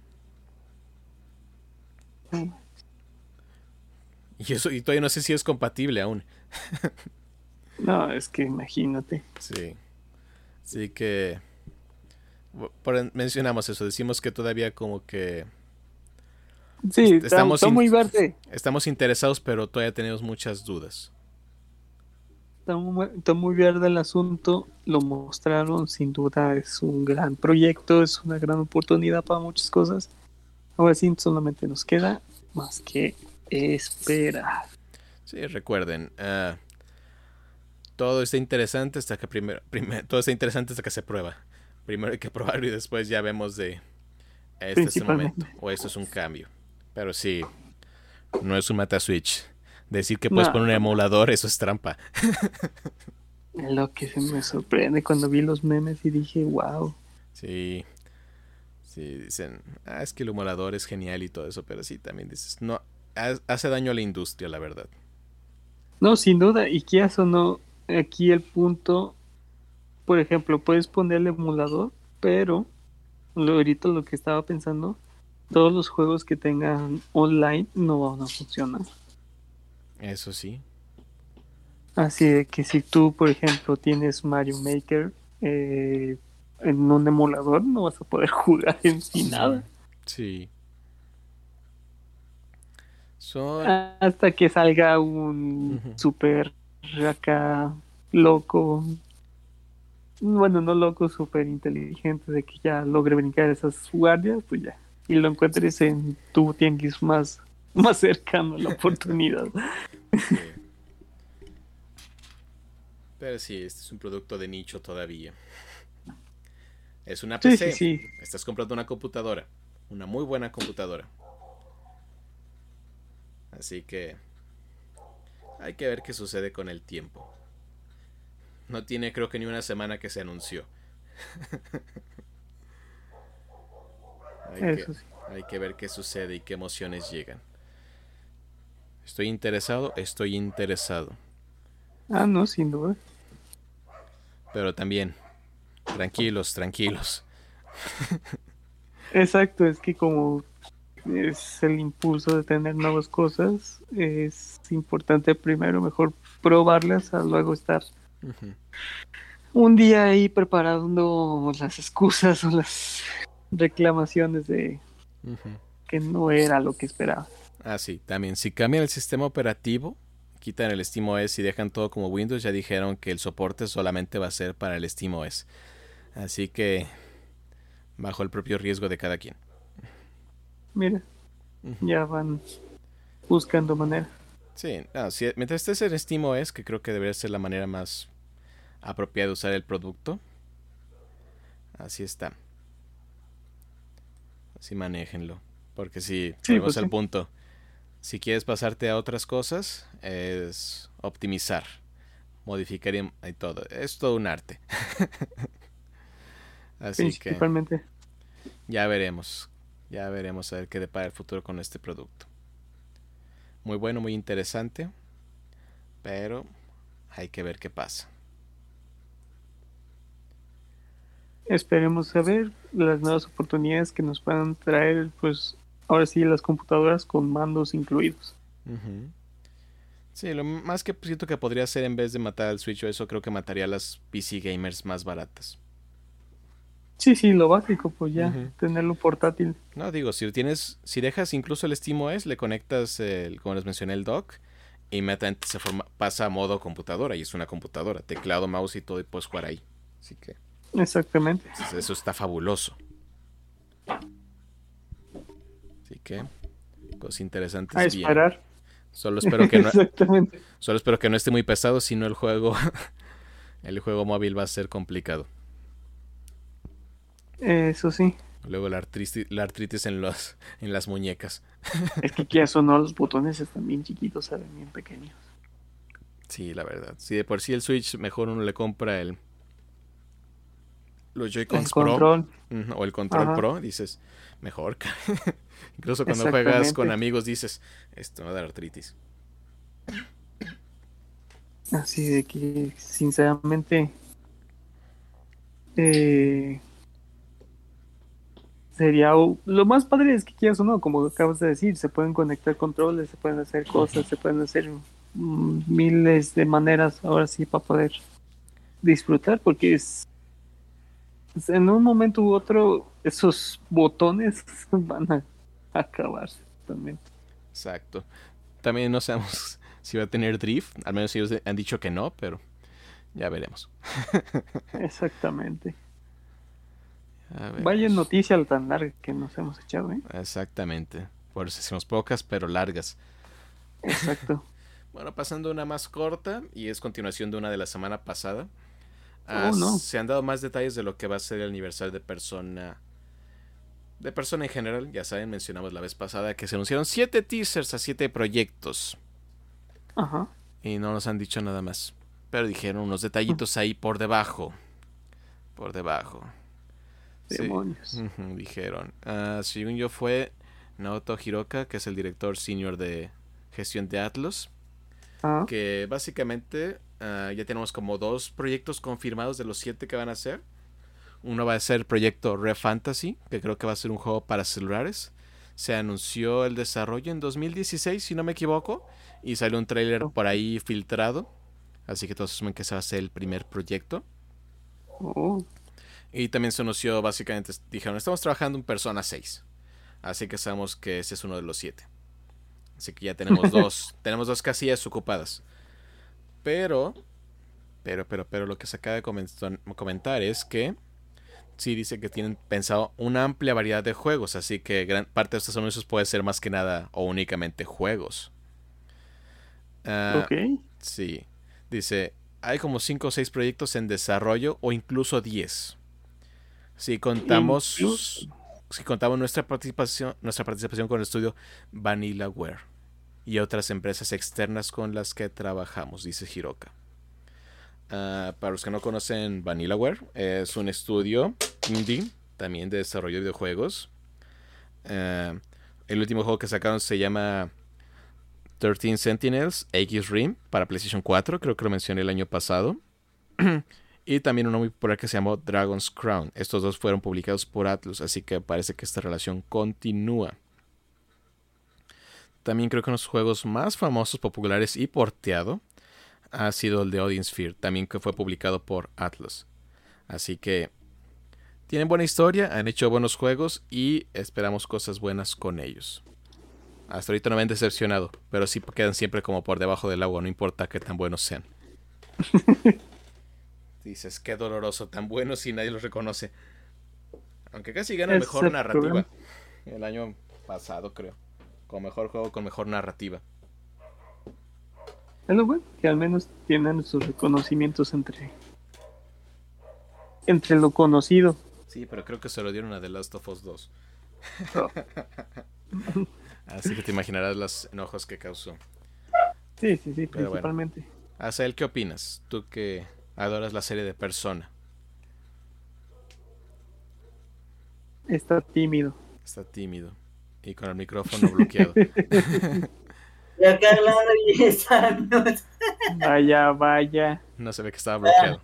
[SPEAKER 1] Y eso, y todavía no sé si es compatible aún.
[SPEAKER 2] no, es que imagínate.
[SPEAKER 1] Sí. Así que mencionamos eso, decimos que todavía como que
[SPEAKER 2] Sí, estamos está, muy verde.
[SPEAKER 1] Estamos interesados, pero todavía tenemos muchas dudas.
[SPEAKER 2] Está muy, está muy, verde el asunto, lo mostraron, sin duda es un gran proyecto, es una gran oportunidad para muchas cosas. Ahora sí, solamente nos queda más que esperar.
[SPEAKER 1] Sí, recuerden, uh, todo está interesante hasta que primero, todo está interesante hasta que se prueba. Primero hay que probarlo y después ya vemos de este es el momento o esto es un cambio. Pero sí, no es un mata switch. Decir que puedes poner un emulador, eso es trampa.
[SPEAKER 2] Lo que se me sorprende cuando vi los memes y dije, wow.
[SPEAKER 1] Sí. Sí, dicen, ah, es que el emulador es genial y todo eso, pero sí, también dices, no, hace daño a la industria, la verdad.
[SPEAKER 2] No, sin duda, y qué o no, aquí el punto, por ejemplo, puedes poner el emulador, pero lo, ahorita lo que estaba pensando, todos los juegos que tengan online no van a funcionar.
[SPEAKER 1] Eso sí.
[SPEAKER 2] Así de que si tú, por ejemplo, tienes Mario Maker eh, en un emulador, no vas a poder jugar en sí nada.
[SPEAKER 1] Sí.
[SPEAKER 2] Hasta que salga un super acá loco. Bueno, no loco, súper inteligente, de que ya logre brincar esas guardias, pues ya. Y lo encuentres en tu tianguis más, más cercano a la oportunidad.
[SPEAKER 1] Pero sí, este es un producto de nicho todavía. Es una PC. Estás comprando una computadora. Una muy buena computadora. Así que hay que ver qué sucede con el tiempo. No tiene creo que ni una semana que se anunció. hay, que, hay que ver qué sucede y qué emociones llegan. Estoy interesado, estoy interesado.
[SPEAKER 2] Ah, no, sin duda.
[SPEAKER 1] Pero también, tranquilos, tranquilos.
[SPEAKER 2] Exacto, es que como es el impulso de tener nuevas cosas, es importante primero mejor probarlas a luego estar un día ahí preparando las excusas o las reclamaciones de que no era lo que esperaba.
[SPEAKER 1] Ah, sí, también si cambian el sistema operativo, quitan el SteamOS y dejan todo como Windows, ya dijeron que el soporte solamente va a ser para el SteamOS. Así que bajo el propio riesgo de cada quien.
[SPEAKER 2] Mira, ya van buscando manera.
[SPEAKER 1] Sí, mientras estés en SteamOS, que creo que debería ser la manera más apropiada de usar el producto. Así está. Así manéjenlo. Porque si, sí, pues al punto. Si quieres pasarte a otras cosas, es optimizar, modificar y, todo. Es todo un arte. Así que ya veremos. Ya veremos a ver qué depara el futuro con este producto. Muy bueno, muy interesante. Pero hay que ver qué pasa.
[SPEAKER 2] Esperemos saber las nuevas oportunidades que nos puedan traer, pues ahora sí, las computadoras con mandos incluidos.
[SPEAKER 1] Sí, lo más que siento que podría ser en vez de matar al Switch o eso, creo que mataría a las PC gamers más baratas.
[SPEAKER 2] Sí, sí, lo básico, pues ya, tenerlo portátil.
[SPEAKER 1] No, digo, si tienes, si dejas incluso el SteamOS, le conectas, el, como les mencioné, el dock, y inmediatamente se forma, pasa a modo computadora, y es una computadora, teclado, mouse y todo, y puedes jugar ahí. Así que.
[SPEAKER 2] Exactamente.
[SPEAKER 1] eso está fabuloso. Así que, Cosas interesantes.
[SPEAKER 2] A
[SPEAKER 1] bien.
[SPEAKER 2] esperar.
[SPEAKER 1] Solo espero que no,
[SPEAKER 2] Exactamente.
[SPEAKER 1] solo espero que no esté muy pesado, si no el juego, el juego móvil va a ser complicado.
[SPEAKER 2] Eso sí.
[SPEAKER 1] Luego la artritis, la artritis en los, en las muñecas.
[SPEAKER 2] Es que ya o no, los botones están bien chiquitos, saben, bien pequeños.
[SPEAKER 1] Sí, la verdad. Si de por sí el Switch mejor uno le compra el los Joy-Cons Pro
[SPEAKER 2] control.
[SPEAKER 1] o el Control
[SPEAKER 2] Ajá.
[SPEAKER 1] Pro, dices, mejor. Incluso cuando juegas con amigos dices, esto me va a dar artritis.
[SPEAKER 2] Así de que, sinceramente, eh, sería lo más padre es que quieras o no, como acabas de decir, se pueden conectar controles, se pueden hacer cosas, se pueden hacer mm, miles de maneras ahora sí para poder disfrutar, porque es, es en un momento u otro esos botones van a acabarse también.
[SPEAKER 1] Exacto. También no sabemos si va a tener drift, al menos ellos han dicho que no, pero ya veremos.
[SPEAKER 2] Exactamente.
[SPEAKER 1] Veremos.
[SPEAKER 2] Vaya noticia tan larga que nos hemos echado, ¿eh?
[SPEAKER 1] Exactamente. Por eso hicimos pocas, pero largas.
[SPEAKER 2] Exacto.
[SPEAKER 1] Bueno, pasando a una más corta y es continuación de una de la semana pasada. Ah,
[SPEAKER 2] Oh, no.
[SPEAKER 1] Se han dado más detalles de lo que va a ser el aniversario de persona. De persona en general, ya saben, mencionamos la vez pasada que se anunciaron siete teasers a siete proyectos.
[SPEAKER 2] Ajá.
[SPEAKER 1] Y no nos han dicho nada más. Pero dijeron unos detallitos ahí por debajo. Por debajo. Sí.
[SPEAKER 2] Demonios.
[SPEAKER 1] Ujú, dijeron. Ah, según yo fue Naoto Hiroka, que es el director senior de gestión de Atlas.
[SPEAKER 2] Ah,
[SPEAKER 1] Que básicamente ah, ya tenemos como dos proyectos confirmados de los siete que van a hacer. Uno va a ser el proyecto Re Fantasy, que creo que va a ser un juego para celulares. Se anunció el desarrollo en 2016, si no me equivoco, y salió un tráiler por ahí filtrado. Así que todos asumen que ese va a ser el primer proyecto.
[SPEAKER 2] oh,
[SPEAKER 1] Y también se anunció, básicamente, dijeron, estamos trabajando en Persona 6. Así que sabemos que ese es uno de los siete. Así que ya tenemos dos, tenemos dos casillas ocupadas. Pero, pero, pero, pero lo que se acaba de comentar, comentar es que sí dice que tienen pensado una amplia variedad de juegos. Así que gran parte de estos anuncios puede ser más que nada o únicamente juegos. Ah,
[SPEAKER 2] ok.
[SPEAKER 1] Sí. Dice, hay como 5 o 6 proyectos en desarrollo o incluso 10. Si contamos
[SPEAKER 2] Incluso.
[SPEAKER 1] si contamos nuestra participación, nuestra participación con el estudio VanillaWare y otras empresas externas con las que trabajamos, dice Hiroka. Ah, para los que no conocen VanillaWare, es un estudio indie también de desarrollo de videojuegos. Ah, el último juego que sacaron se llama 13 Sentinels X Rim para PlayStation 4, creo que lo mencioné el año pasado. y también uno muy popular que se llamó Dragon's Crown. Estos dos fueron publicados por Atlus, así que parece que esta relación continúa. También creo que uno de los juegos más famosos, populares y porteado ha sido el de Odin Sphere, también que fue publicado por Atlus. Así que tienen buena historia, han hecho buenos juegos y esperamos cosas buenas con ellos. Hasta ahorita no me han decepcionado, pero sí quedan siempre como por debajo del agua, no importa qué tan buenos sean. Dices, qué doloroso, tan buenos y nadie los reconoce. Aunque casi gana mejor narrativa. El año pasado, creo. Con mejor juego, con mejor narrativa.
[SPEAKER 2] Es lo bueno, que al menos tienen sus reconocimientos entre entre lo conocido.
[SPEAKER 1] Sí, pero creo que se lo dieron a The Last of Us 2.
[SPEAKER 2] Oh.
[SPEAKER 1] Así que te imaginarás los enojos que causó.
[SPEAKER 2] Sí, sí, sí,
[SPEAKER 1] Pero bueno.
[SPEAKER 2] principalmente.
[SPEAKER 1] Azael, ¿qué opinas? Tú que adoras la serie de Persona.
[SPEAKER 2] Está tímido.
[SPEAKER 1] Está tímido. Y con el micrófono bloqueado.
[SPEAKER 3] Y acá 10 años.
[SPEAKER 2] Vaya, vaya.
[SPEAKER 1] No se ve que estaba bloqueado.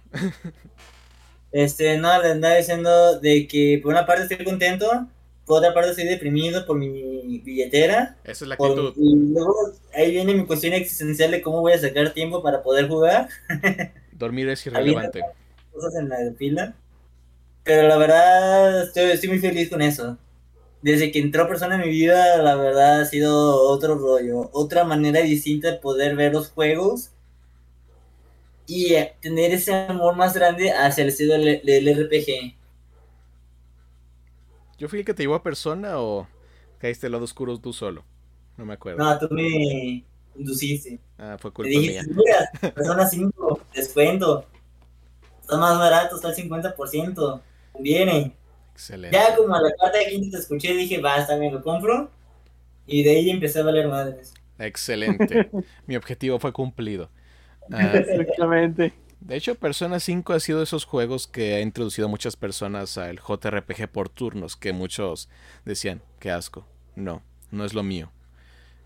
[SPEAKER 3] Este, no, le andaba diciendo de que por una parte estoy contento, por otra parte estoy deprimido por mi billetera.
[SPEAKER 1] Esa es la
[SPEAKER 3] por-
[SPEAKER 1] actitud.
[SPEAKER 3] y luego ahí viene mi cuestión existencial de cómo voy a sacar tiempo para poder jugar.
[SPEAKER 1] Dormir es irrelevante.
[SPEAKER 3] cosas en la pila. Pero la verdad, estoy, estoy muy feliz con eso. Desde que entró persona en mi vida, la verdad ha sido otro rollo. Otra manera distinta de poder ver los juegos. Y tener ese amor más grande hacia el estilo del, del RPG.
[SPEAKER 1] ¿Yo fui el que te llevó a persona o caíste al lado oscuro tú solo? No me acuerdo.
[SPEAKER 3] No, tú me induciste.
[SPEAKER 1] Ah, fue
[SPEAKER 3] Te
[SPEAKER 1] culpa
[SPEAKER 3] dije,
[SPEAKER 1] mía.
[SPEAKER 3] mira, Persona 5, descuento. Está más barato, está al 50%. Conviene.
[SPEAKER 1] Excelente.
[SPEAKER 3] Ya como a la cuarta quinta te escuché, dije, basta, me lo compro. Y de ahí empecé a valer madres.
[SPEAKER 1] Excelente. Mi objetivo fue cumplido. Ah,
[SPEAKER 2] Exactamente.
[SPEAKER 1] de hecho, Persona 5 ha sido de esos juegos que ha introducido a muchas personas al JRPG por turnos, que muchos decían, qué asco. No, no es lo mío.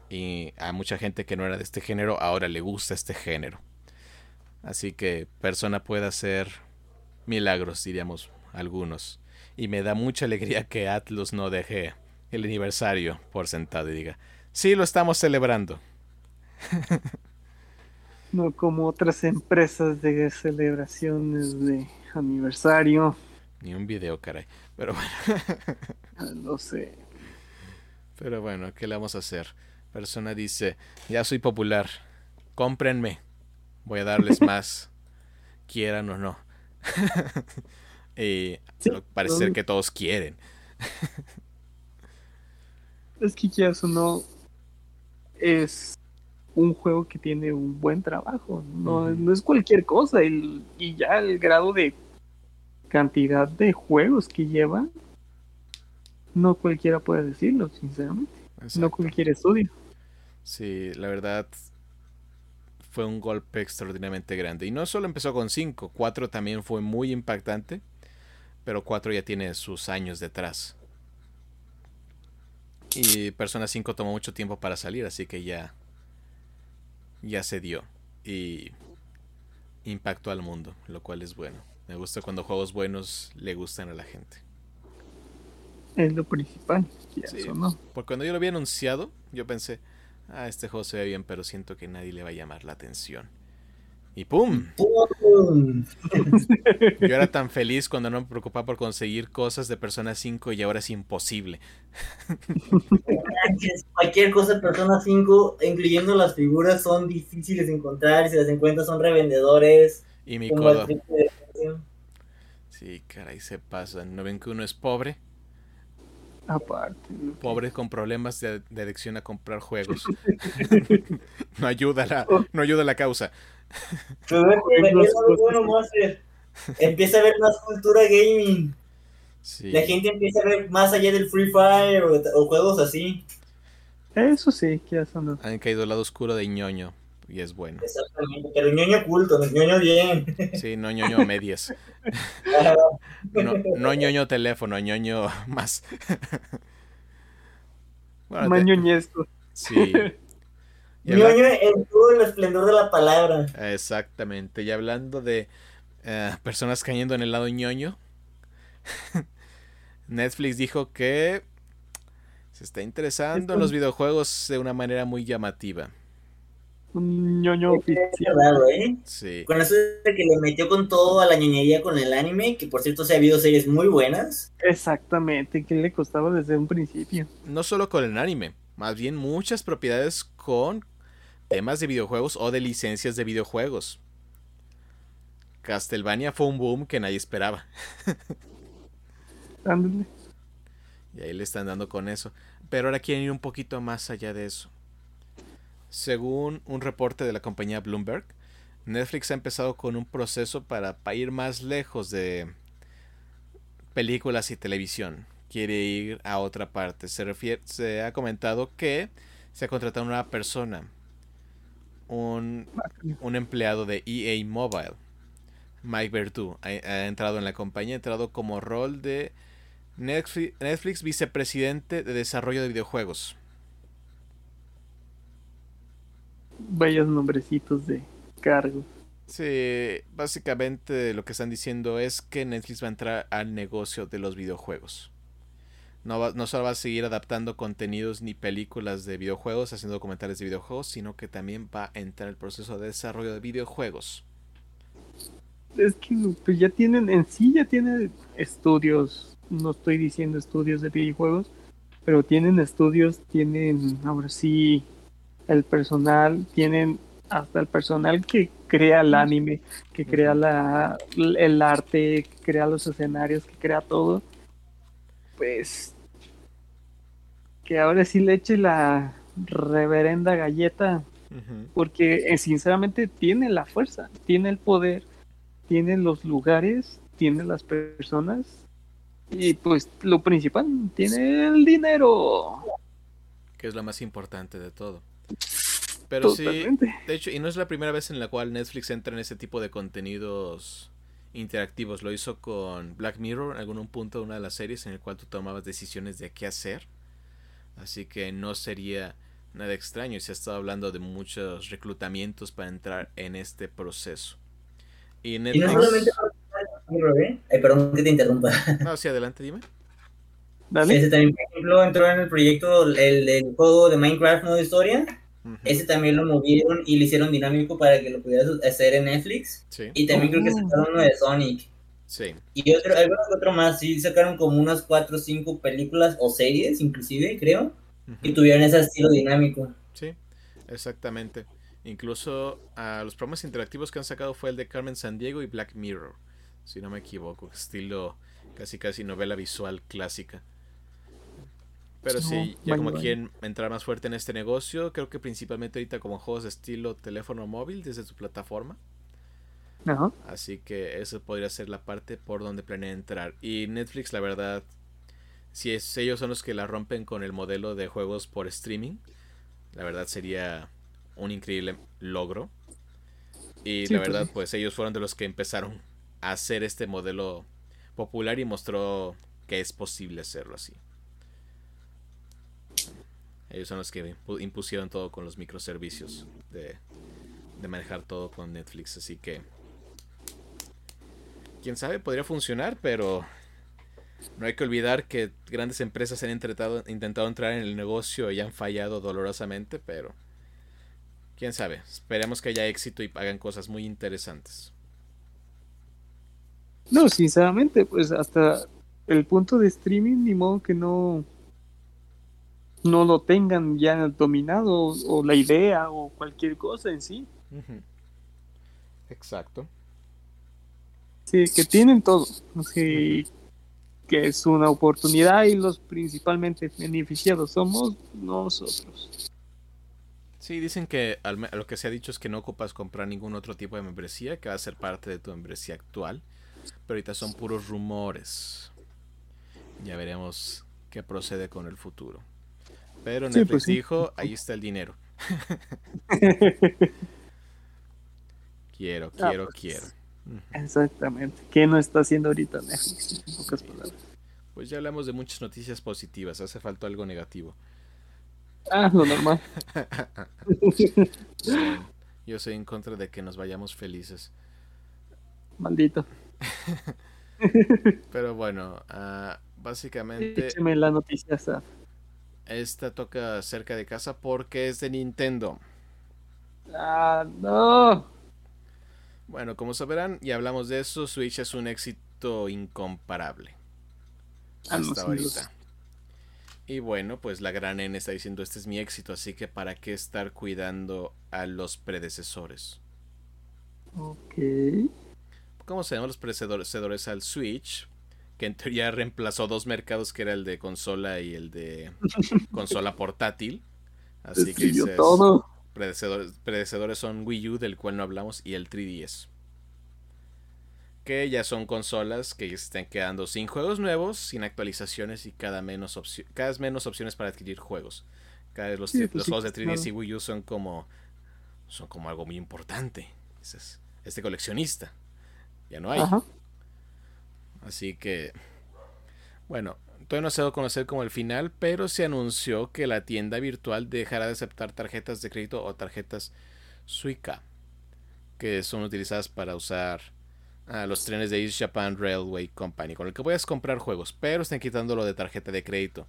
[SPEAKER 1] Y a mucha gente que no era de este género, ahora le gusta este género. Así que Persona puede hacer milagros, diríamos algunos. Y me da mucha alegría que Atlus no deje el aniversario por sentado y diga, sí, lo estamos celebrando.
[SPEAKER 2] No como otras empresas de celebraciones de aniversario.
[SPEAKER 1] Ni un video, caray. Pero bueno,
[SPEAKER 2] Ah, No sé.
[SPEAKER 1] pero bueno, ¿qué le vamos a hacer? Persona dice, ya soy popular, cómprenme. Voy a darles más, quieran o no.
[SPEAKER 2] Sí,
[SPEAKER 1] lo- parece ser que todos quieren.
[SPEAKER 2] Es que ya eso no es un juego que tiene un buen trabajo. No, es cualquier cosa. Y, y ya el grado de cantidad de juegos que lleva, no cualquiera puede decirlo, sinceramente. No cualquier estudio.
[SPEAKER 1] Sí, la verdad fue un golpe extraordinariamente grande. Y no solo empezó con 5, 4 también fue muy impactante, pero 4 ya tiene sus años detrás. Y Persona 5 tomó mucho tiempo para salir, así que ya ya se dio y impactó al mundo, lo cual es bueno. Me gusta cuando juegos buenos le gustan a la gente.
[SPEAKER 2] Es lo principal. quieras
[SPEAKER 1] Sí.
[SPEAKER 2] o no.
[SPEAKER 1] Porque cuando yo lo había anunciado, yo pensé, ah, este juego se ve bien, pero siento que nadie le va a llamar la atención. Y ¡pum!
[SPEAKER 3] ¡Pum!
[SPEAKER 1] Yo era tan feliz cuando no me preocupaba por conseguir cosas de Persona 5 y ahora es imposible.
[SPEAKER 3] Cualquier cosa de Persona 5, incluyendo las figuras, son difíciles de encontrar. Si las encuentras, son revendedores.
[SPEAKER 1] Y mi codo. Sí, caray, se pasan. ¿No ven que uno es pobre?
[SPEAKER 2] Aparte.
[SPEAKER 1] Pobre con problemas de, de adicción a comprar juegos. no ayuda la, no ayuda a la causa.
[SPEAKER 3] Algo bueno. Monster. Empieza a haber más cultura gaming.
[SPEAKER 1] Sí.
[SPEAKER 3] La gente empieza a ver más allá del Free Fire o, o juegos así.
[SPEAKER 2] Eso sí, no.
[SPEAKER 1] Han caído al lado oscuro de ñoño. Y es bueno.
[SPEAKER 3] Exactamente. Pero ñoño oculto, ñoño bien.
[SPEAKER 1] Sí, no ñoño a medias. No, no ñoño teléfono, ñoño más. Bueno, te-
[SPEAKER 2] Mañoñesco.
[SPEAKER 1] sí.
[SPEAKER 3] Ñoño en todo el esplendor de la palabra.
[SPEAKER 1] Exactamente. Y hablando de eh, personas cayendo en el lado ñoño, Netflix dijo que se está interesando en los videojuegos de una manera muy llamativa.
[SPEAKER 2] Un ñoño
[SPEAKER 3] raro, ¿eh?
[SPEAKER 1] Sí.
[SPEAKER 3] Con eso de que le metió con todo a la ñoñería con el anime, que por cierto se ha habido series muy buenas.
[SPEAKER 2] Exactamente, que le costaba desde un principio.
[SPEAKER 1] No solo con el anime, más bien muchas propiedades con temas de videojuegos o de licencias de videojuegos. Castlevania fue un boom que nadie esperaba.
[SPEAKER 2] Ándale.
[SPEAKER 1] Y ahí le están dando con eso. Pero ahora quieren ir un poquito más allá de eso. Según un reporte de la compañía Bloomberg, Netflix ha empezado con un proceso para, pa ir más lejos de películas y televisión. Quiere ir a otra parte. Se, refiere, se ha comentado que se ha contratado una persona, un, un empleado de EA Mobile, Mike Bertu, ha, ha entrado en la compañía, ha entrado como rol de Netflix, Netflix vicepresidente de desarrollo de videojuegos.
[SPEAKER 2] Vayas nombrecitos de cargo.
[SPEAKER 1] Sí, básicamente lo que están diciendo es que Netflix va a entrar al negocio de los videojuegos. No, va, no solo va a seguir adaptando contenidos ni películas de videojuegos, haciendo documentales de videojuegos, sino que también va a entrar el proceso de desarrollo de videojuegos.
[SPEAKER 2] Es que pues ya tienen, en sí ya tienen estudios, no estoy diciendo estudios de videojuegos, pero tienen estudios, tienen ahora sí el personal, tienen hasta el personal que crea el anime, que crea la, el arte, que crea los escenarios, que crea todo. Pues que ahora sí le eche la reverenda galleta. Porque eh, sinceramente tiene la fuerza, tiene el poder, tiene los lugares, tiene las personas y pues lo principal, tiene el dinero.
[SPEAKER 1] Que es lo más importante de todo. Pero sí, de hecho, y no es la primera vez en la cual Netflix entra en ese tipo de contenidos interactivos. Lo hizo con Black Mirror en algún punto de una de las series en el cual tú tomabas decisiones de qué hacer. Así que no sería nada extraño. Y se ha estado hablando de muchos reclutamientos para entrar en este proceso.
[SPEAKER 3] Y, Netflix... no solamente ¿eh? perdón que te interrumpa.
[SPEAKER 1] No, sí, adelante, dime.
[SPEAKER 3] Ese también, por ejemplo, entró en el proyecto el, el juego de Minecraft Nueva Historia ese también lo movieron y lo hicieron dinámico para que lo pudieras hacer en Netflix. Y también creo que oh. sacaron uno de Sonic.
[SPEAKER 1] Sí.
[SPEAKER 3] Y otro, otro más, sí, sacaron como unas 4 o 5 películas o series, inclusive, creo, y tuvieron ese estilo dinámico.
[SPEAKER 1] Sí, exactamente. Incluso a los programas interactivos que han sacado fue el de Carmen San Diego y Black Mirror, si no me equivoco, estilo casi casi novela visual clásica. Pero sí, ya como quieren entrar más fuerte en este negocio, creo que principalmente ahorita como juegos de estilo teléfono móvil desde su plataforma. Ajá. Así que eso podría ser la parte por donde planea entrar. Y Netflix, la verdad, si es, ellos son los que la rompen con el modelo de juegos por streaming, la verdad sería un increíble logro. Y la pues verdad, pues ellos fueron de los que empezaron a hacer este modelo popular y mostró que es posible hacerlo así. Ellos son los que impusieron todo con los microservicios de, manejar todo con Netflix. Así que, quién sabe, podría funcionar, pero no hay que olvidar que grandes empresas han intentado, intentado entrar en el negocio y han fallado dolorosamente, pero quién sabe. Esperemos que haya éxito y hagan cosas muy interesantes.
[SPEAKER 2] No, sinceramente, pues hasta el punto de streaming, ni modo que no no lo tengan ya dominado o la idea o cualquier cosa en sí.
[SPEAKER 1] Exacto.
[SPEAKER 2] Sí, que tienen todo. que es una oportunidad y los principalmente beneficiados somos nosotros.
[SPEAKER 1] Sí, dicen que lo que se ha dicho es que no ocupas comprar ningún otro tipo de membresía, que va a ser parte de tu membresía actual. Pero ahorita son puros rumores. Ya veremos qué procede con el futuro. Pero Netflix pues dijo, ahí está el dinero. quiero, ah, quiero,
[SPEAKER 2] pues,
[SPEAKER 1] quiero.
[SPEAKER 2] Exactamente. ¿Qué no está haciendo ahorita Netflix? En pocas palabras.
[SPEAKER 1] Pues ya hablamos de muchas noticias positivas, hace falta algo negativo.
[SPEAKER 2] Ah, lo normal.
[SPEAKER 1] yo soy en contra de que nos vayamos felices.
[SPEAKER 2] Maldito.
[SPEAKER 1] Pero bueno, uh, básicamente...
[SPEAKER 2] Écheme la noticia.
[SPEAKER 1] Esta toca cerca de casa porque es de Nintendo.
[SPEAKER 2] Ah, no.
[SPEAKER 1] Bueno, como sabrán, y hablamos de eso, Switch es un éxito incomparable. Ah, hasta ahorita. Y bueno, pues la gran N está diciendo, este es mi éxito, así que para qué estar cuidando a los
[SPEAKER 2] Ok.
[SPEAKER 1] ¿Cómo se llaman los predecesores al Switch? que en teoría reemplazó dos mercados que era el de consola y el de consola portátil. Así que dices, todo. Predecesores son Wii U, del cual no hablamos, y el 3DS. Que ya son consolas que están quedando sin juegos nuevos, sin actualizaciones y cada, menos cada vez menos opciones para adquirir juegos. Cada vez los, pues juegos de 3DS y Wii U son como, son como algo muy importante. Este coleccionista. Ya no hay. Así que, bueno, todavía no se ha dado a conocer como el final, pero se anunció que la tienda virtual dejará de aceptar tarjetas de crédito o tarjetas Suica, que son utilizadas para usar a los trenes de East Japan Railway Company, con el que puedes comprar juegos, pero están quitándolo de tarjeta de crédito.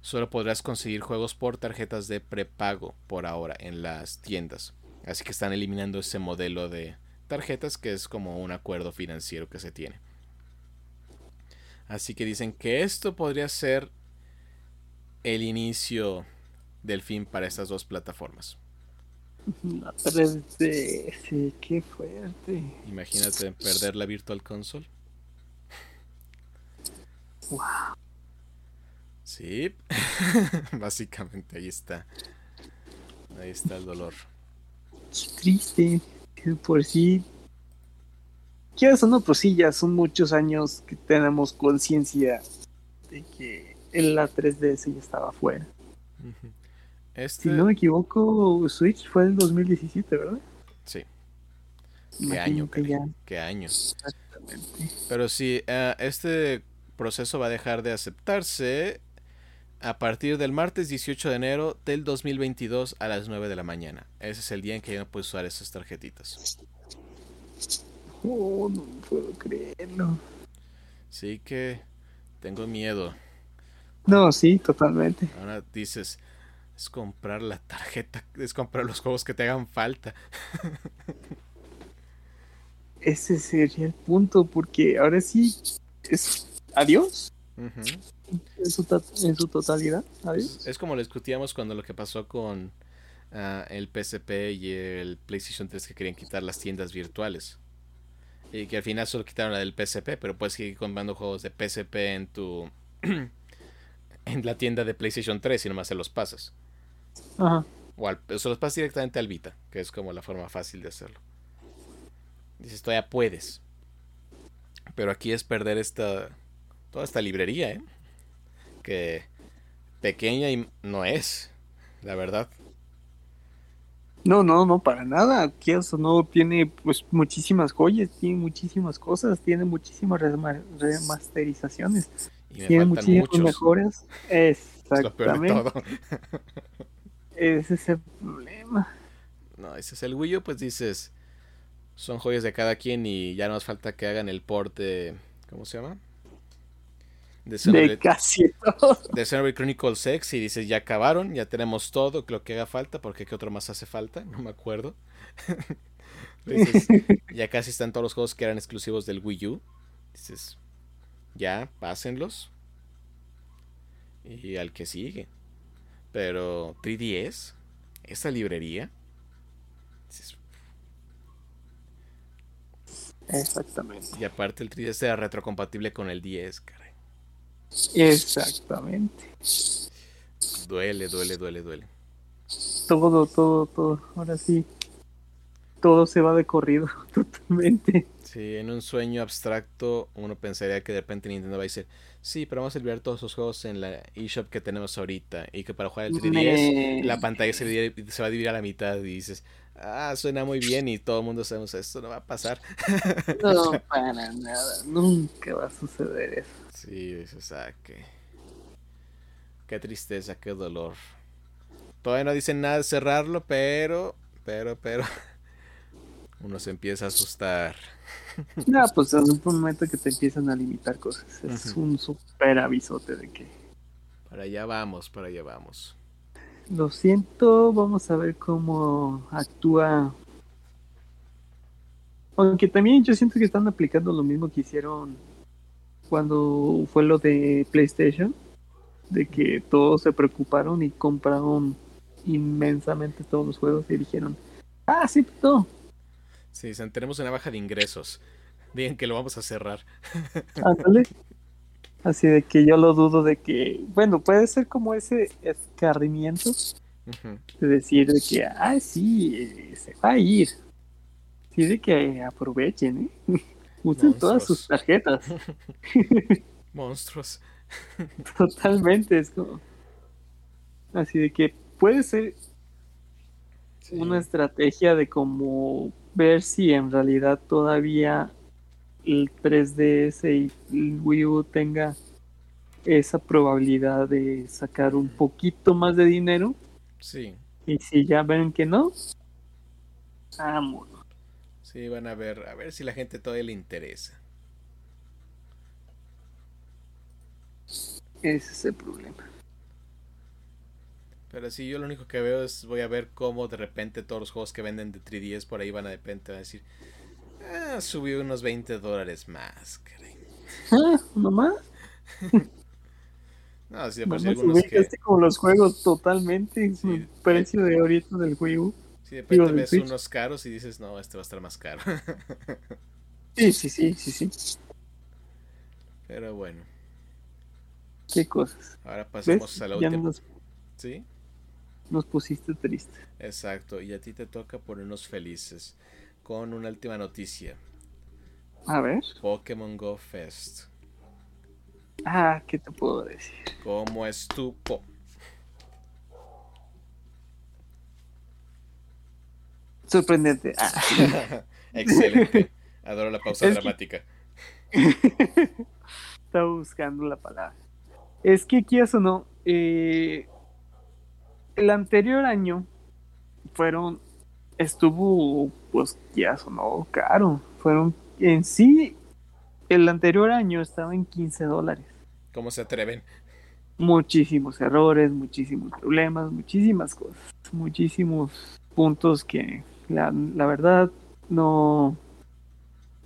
[SPEAKER 1] Solo podrás conseguir juegos por tarjetas de prepago por ahora en las tiendas. Así que están eliminando ese modelo de tarjetas que es como un acuerdo financiero que se tiene. Así que dicen que esto podría ser el inicio del fin para estas dos plataformas.
[SPEAKER 2] La 3D, sí, qué fuerte.
[SPEAKER 1] Imagínate perder la Virtual Console.
[SPEAKER 2] Wow.
[SPEAKER 1] Sí, básicamente ahí está. Ahí está el dolor.
[SPEAKER 2] Qué triste. Que por sí. ¿Qué son no? Pues sí, ya son muchos años que tenemos conciencia de que en la 3DS ya estaba fuera.
[SPEAKER 1] Este...
[SPEAKER 2] Si no me equivoco, Switch fue el 2017, ¿verdad?
[SPEAKER 1] Sí. ¿Qué año. ¿Qué año?
[SPEAKER 2] Exactamente.
[SPEAKER 1] Pero sí, uh, este proceso va a dejar de aceptarse a partir del martes 18 de enero del 2022 a las 9 de la mañana. Ese es el día en que ya no puedes usar esas tarjetitas.
[SPEAKER 2] Oh, no puedo creerlo.
[SPEAKER 1] Sí que tengo miedo.
[SPEAKER 2] No, sí, totalmente.
[SPEAKER 1] Ahora dices, es comprar la tarjeta, es comprar los juegos que te hagan falta.
[SPEAKER 2] Ese sería el punto, porque ahora sí es adiós. Uh -huh. en, su en, su totalidad. Adiós.
[SPEAKER 1] Es, es, como lo discutíamos cuando lo que pasó con uh, el PSP y el PlayStation 3 que querían quitar las tiendas virtuales. Y que al final solo quitaron la del PSP, pero puedes seguir comprando juegos de PSP en tu. en la tienda de PlayStation 3 y nomás se los pasas.
[SPEAKER 2] Ajá.
[SPEAKER 1] O, al, o se los pasas directamente al Vita, que es como la forma fácil de hacerlo. Dices, todavía puedes. Pero aquí es perder esta. toda esta librería, ¿eh? Que pequeña y no es, la verdad.
[SPEAKER 2] No, no, no, para nada. Aquí eso no tiene pues muchísimas joyas, tiene muchísimas cosas, tiene muchísimas remasterizaciones,
[SPEAKER 1] Y me
[SPEAKER 2] tiene muchísimas
[SPEAKER 1] muchos.
[SPEAKER 2] mejoras.
[SPEAKER 1] Es
[SPEAKER 2] Exactamente.
[SPEAKER 1] todo.
[SPEAKER 2] Ese es el problema.
[SPEAKER 1] No, ese es el Wii U, pues dices. Son joyas de cada quien y ya no nos falta que hagan el port de. ¿Cómo se llama? De
[SPEAKER 2] De casi todo.
[SPEAKER 1] de Xenoblade Chronicles X y dices, ya acabaron, ya tenemos todo, lo que haga falta, porque ¿qué otro más hace falta? No me acuerdo. dices, ya casi están todos los juegos que eran exclusivos del Wii U. Dices, ya, pásenlos. Y al que sigue. Pero 3DS, esa librería. Dices,
[SPEAKER 2] Exactamente.
[SPEAKER 1] Y aparte el 3DS era retrocompatible con el 10, caray.
[SPEAKER 2] Exactamente.
[SPEAKER 1] Duele, duele, duele, duele.
[SPEAKER 2] Todo, todo, todo. Ahora sí. Todo se va de corrido, totalmente.
[SPEAKER 1] Sí, en un sueño abstracto uno pensaría que de repente Nintendo va a decir, sí, pero vamos a olvidar todos esos juegos en la eShop que tenemos ahorita y que para jugar el 3DS
[SPEAKER 2] Me-
[SPEAKER 1] la pantalla se, se va a dividir a la mitad y dices, ah, suena muy bien y todo el mundo sabemos esto no va a pasar.
[SPEAKER 2] No, para nada. Nunca va a suceder eso.
[SPEAKER 1] Sí, dices, ah, qué, qué tristeza, qué dolor. Todavía no dicen nada de cerrarlo, pero, pero, pero, uno se empieza a asustar.
[SPEAKER 2] No, pues en un momento que te empiezan a limitar cosas. Es un super avisote de que.
[SPEAKER 1] Para allá vamos, para allá vamos.
[SPEAKER 2] Lo siento, vamos a ver cómo actúa. Aunque también yo siento que están aplicando lo mismo que hicieron cuando fue lo de PlayStation, de que todos se preocuparon y compraron inmensamente todos los juegos y dijeron, ah, sí, no,
[SPEAKER 1] Sí, tenemos una baja de ingresos. Digan que lo vamos a cerrar.
[SPEAKER 2] ándale. Así de que yo lo dudo de que, bueno, puede ser como ese escarrimiento de decir de que, ah, sí, eh, se va a ir. Sí, de que aprovechen, ¿eh? Usen todas sus
[SPEAKER 1] Monstruos.
[SPEAKER 2] tarjetas.
[SPEAKER 1] Monstruos.
[SPEAKER 2] Totalmente, es como. Así de que puede ser
[SPEAKER 1] Sí.
[SPEAKER 2] una estrategia de como ver si en realidad todavía el 3DS y el Wii U tenga esa probabilidad de sacar un poquito más de dinero.
[SPEAKER 1] Sí,
[SPEAKER 2] Y si ya ven que no, vámonos.
[SPEAKER 1] sí, van a ver, a ver si la gente todavía le interesa.
[SPEAKER 2] Ese es el problema.
[SPEAKER 1] Pero sí, yo lo único que veo es, voy a ver cómo de repente todos los juegos que venden de 3DS por ahí van a de repente a decir, ah, subió unos 20 dólares más, caray.
[SPEAKER 2] Ah, nomás.
[SPEAKER 1] No, sí, de por sí algunos que,
[SPEAKER 2] como los juegos totalmente.
[SPEAKER 1] Sí.
[SPEAKER 2] el precio de ahorita del Wii U.
[SPEAKER 1] sí, de repente ves
[SPEAKER 2] Switch.
[SPEAKER 1] unos caros y dices, no, este va a estar más caro.
[SPEAKER 2] Sí, sí, sí, sí, sí.
[SPEAKER 1] Pero bueno,
[SPEAKER 2] Qué cosas.
[SPEAKER 1] ahora
[SPEAKER 2] ¿Ves?
[SPEAKER 1] pasemos a la última.
[SPEAKER 2] nos,
[SPEAKER 1] ¿Sí?
[SPEAKER 2] nos pusiste triste.
[SPEAKER 1] Exacto, y a ti te toca ponernos felices con una última noticia.
[SPEAKER 2] A ver.
[SPEAKER 1] Pokémon Go Fest.
[SPEAKER 2] Ah, ¿qué te puedo decir?
[SPEAKER 1] ¿Cómo estuvo?
[SPEAKER 2] Sorprendente. Ah.
[SPEAKER 1] Excelente. Adoro la pausa dramática.
[SPEAKER 2] Estaba buscando la palabra. Es que, quieras o no, eh, el anterior año fueron, estuvo, pues, o no, caro. Fueron, en sí, el anterior año estaba en 15 dólares.
[SPEAKER 1] ¿Cómo se atreven?
[SPEAKER 2] Muchísimos errores, muchísimos problemas, muchísimas cosas, muchísimos puntos que la, la verdad no,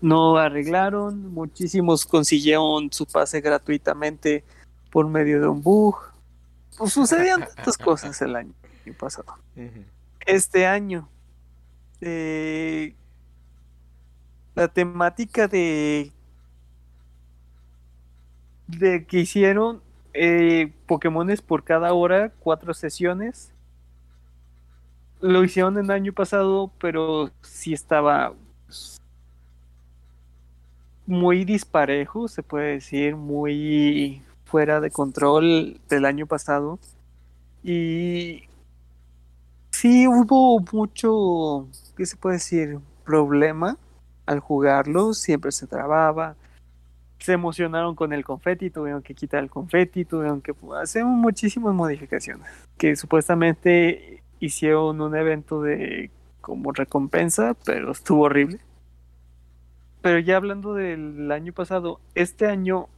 [SPEAKER 2] no arreglaron. Muchísimos consiguieron su pase gratuitamente por medio de un bug. Pues sucedían tantas cosas el año pasado. Este año, eh, la temática de, de que hicieron eh, Pokémones por cada hora, cuatro sesiones. Lo hicieron el año pasado, pero sí estaba muy disparejo, se puede decir, muy fuera de control del año pasado. Y sí hubo mucho, ¿qué se puede decir? Problema al jugarlo, siempre se trababa. Se emocionaron con el confeti, tuvieron que quitar el confeti, tuvieron que hacer muchísimas modificaciones. Que supuestamente hicieron un evento de como recompensa, pero estuvo horrible. Pero ya hablando del año pasado, este año,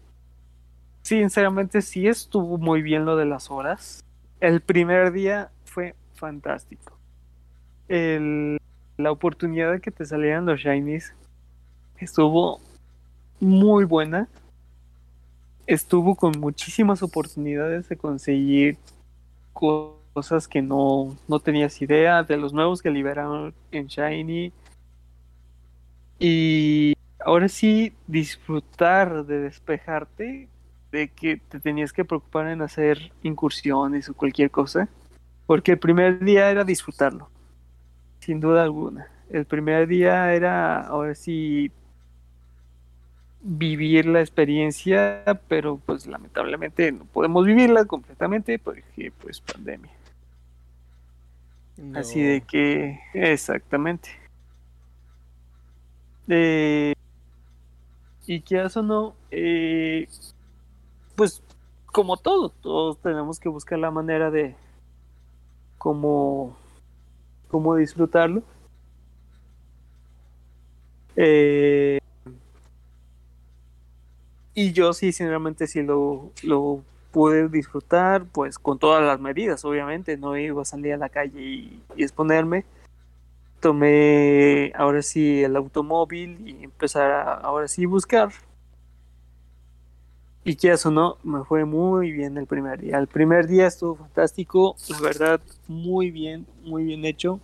[SPEAKER 2] sinceramente sí estuvo muy bien lo de las horas. El primer día fue fantástico. El, la oportunidad de que te salieran los shinies estuvo muy buena. Estuvo con muchísimas oportunidades de conseguir cosas que no, no tenías idea, de los nuevos que liberaron en Shiny. Y ahora sí, disfrutar de despejarte, de que te tenías que preocupar en hacer incursiones o cualquier cosa. Porque el primer día era disfrutarlo, sin duda alguna. El primer día era, ahora sí, vivir la experiencia, pero pues lamentablemente no podemos vivirla completamente porque pues pandemia. Así de que, exactamente. Eh, y que eso no, eh, pues como todo, todos tenemos que buscar la manera de cómo, cómo disfrutarlo. Eh, y yo sí, sinceramente, sí lo, lo pude disfrutar, pues con todas las medidas, obviamente, no iba a salir a la calle y, y exponerme tomé ahora sí el automóvil y empezar a ahora sí buscar. Y que eso no, me fue muy bien el primer día. El primer día estuvo fantástico, la verdad, muy bien, muy bien hecho.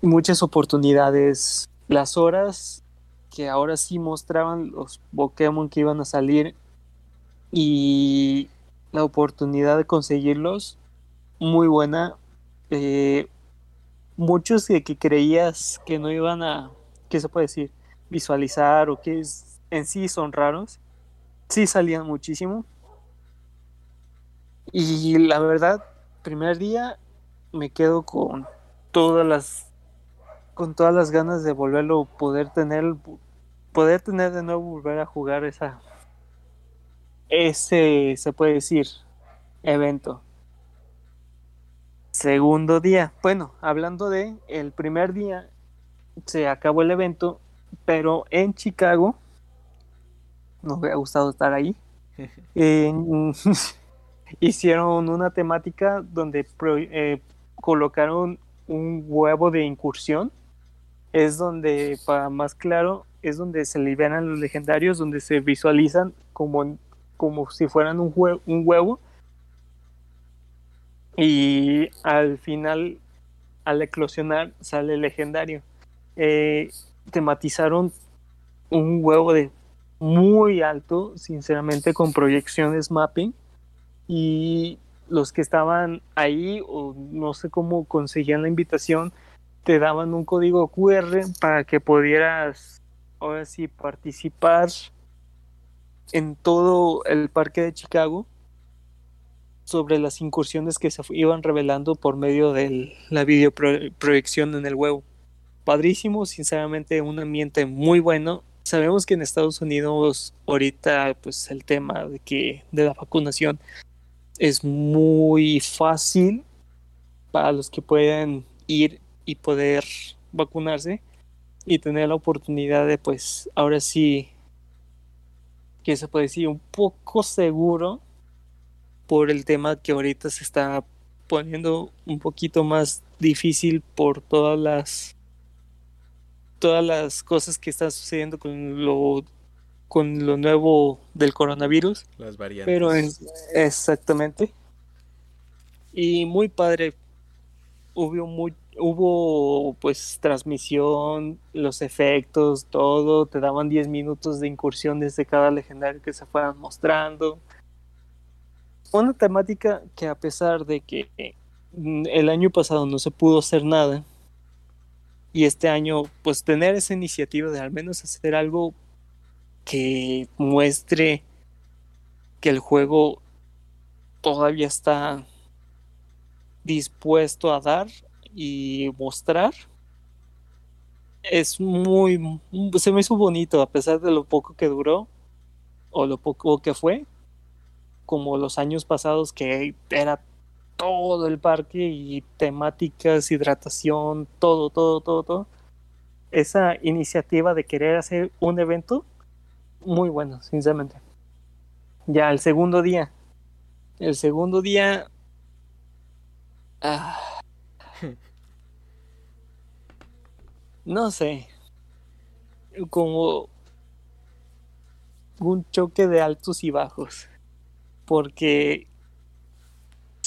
[SPEAKER 2] Muchas oportunidades. Las horas que ahora sí mostraban los Pokémon que iban a salir y la oportunidad de conseguirlos, muy buena. Eh, muchos que, que, creías que no iban a, ¿qué se puede decir? Visualizar o que en sí son raros, sí salían muchísimo. Y la verdad, primer día me quedo con todas las con todas las ganas de volverlo poder tener poder tener de nuevo volver a jugar esa ese se puede decir evento Segundo día. Bueno, hablando de el primer día, se acabó el evento, pero en Chicago, nos hubiera gustado estar ahí, en, hicieron una temática donde eh, colocaron un huevo de incursión. Es donde, para más claro, es donde se liberan los legendarios, donde se visualizan como, como si fueran un, hue un huevo y al final, al eclosionar, sale legendario. Eh, tematizaron un huevo de muy alto, sinceramente, con proyecciones mapping. Y los que estaban ahí o no sé cómo conseguían la invitación, te daban un código QR para que pudieras ahora sí participar en todo el parque de Chicago sobre las incursiones que se iban revelando por medio de la videoproyección en el web. Padrísimo, sinceramente un ambiente muy bueno. Sabemos que en Estados Unidos ahorita pues el tema de que de la vacunación es muy fácil para los que pueden ir y poder vacunarse y tener la oportunidad de pues ahora sí que se puede decir un poco seguro por el tema que ahorita se está poniendo un poquito más difícil por todas las todas las cosas que están sucediendo con lo con lo nuevo del coronavirus.
[SPEAKER 1] Las variantes.
[SPEAKER 2] Pero exactamente. Y muy padre. Hubo muy hubo pues transmisión, los efectos, todo, te daban 10 minutos de incursión desde cada legendario que se fueran mostrando. Una temática que a pesar de que mm, el año pasado no se pudo hacer nada, y este año pues tener esa iniciativa de al menos hacer algo que muestre que el juego todavía está dispuesto a dar y mostrar es muy se me hizo bonito a pesar de lo poco que duró o lo poco que fue como los años pasados que era todo el parque y temáticas hidratación todo todo todo todo esa iniciativa de querer hacer un evento muy bueno sinceramente ya el segundo día el segundo día ah, no sé, como un choque de altos y bajos. Porque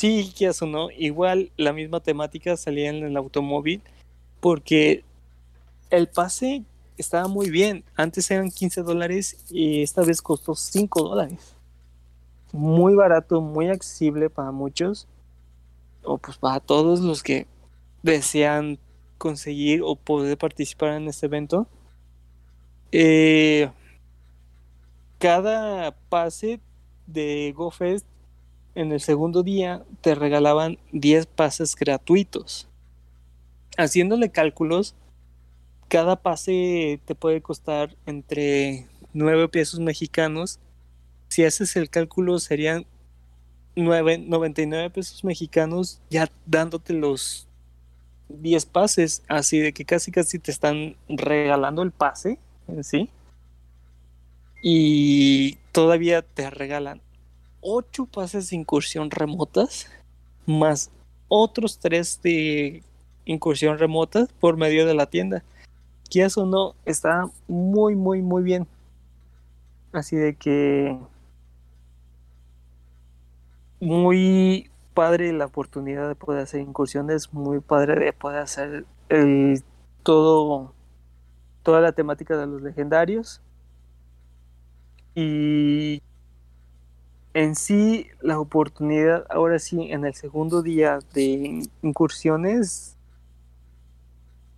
[SPEAKER 2] sí, que eso no, igual la misma temática salía en el automóvil, porque el pase estaba muy bien. Antes eran 15 dólares y esta vez costó 5 dólares. Muy barato, muy accesible para muchos, o pues para todos los que desean conseguir o poder participar en este evento. Eh, cada pase de GoFest en el segundo día te regalaban 10 pases gratuitos. Haciéndole cálculos, cada pase te puede costar entre 9 pesos mexicanos. Si haces el cálculo serían 9, 99 pesos mexicanos ya dándote los 10 pases, así de que casi casi te están regalando el pase en sí. Y todavía te regalan 8 pases de incursión remotas, más otros 3 de incursión remota por medio de la tienda. Que eso no, está muy, muy, muy bien. Así de que muy padre la oportunidad de poder hacer incursiones, muy padre de poder hacer el, todo, toda la temática de los legendarios. Y en sí, la oportunidad, ahora sí, en el segundo día de incursiones,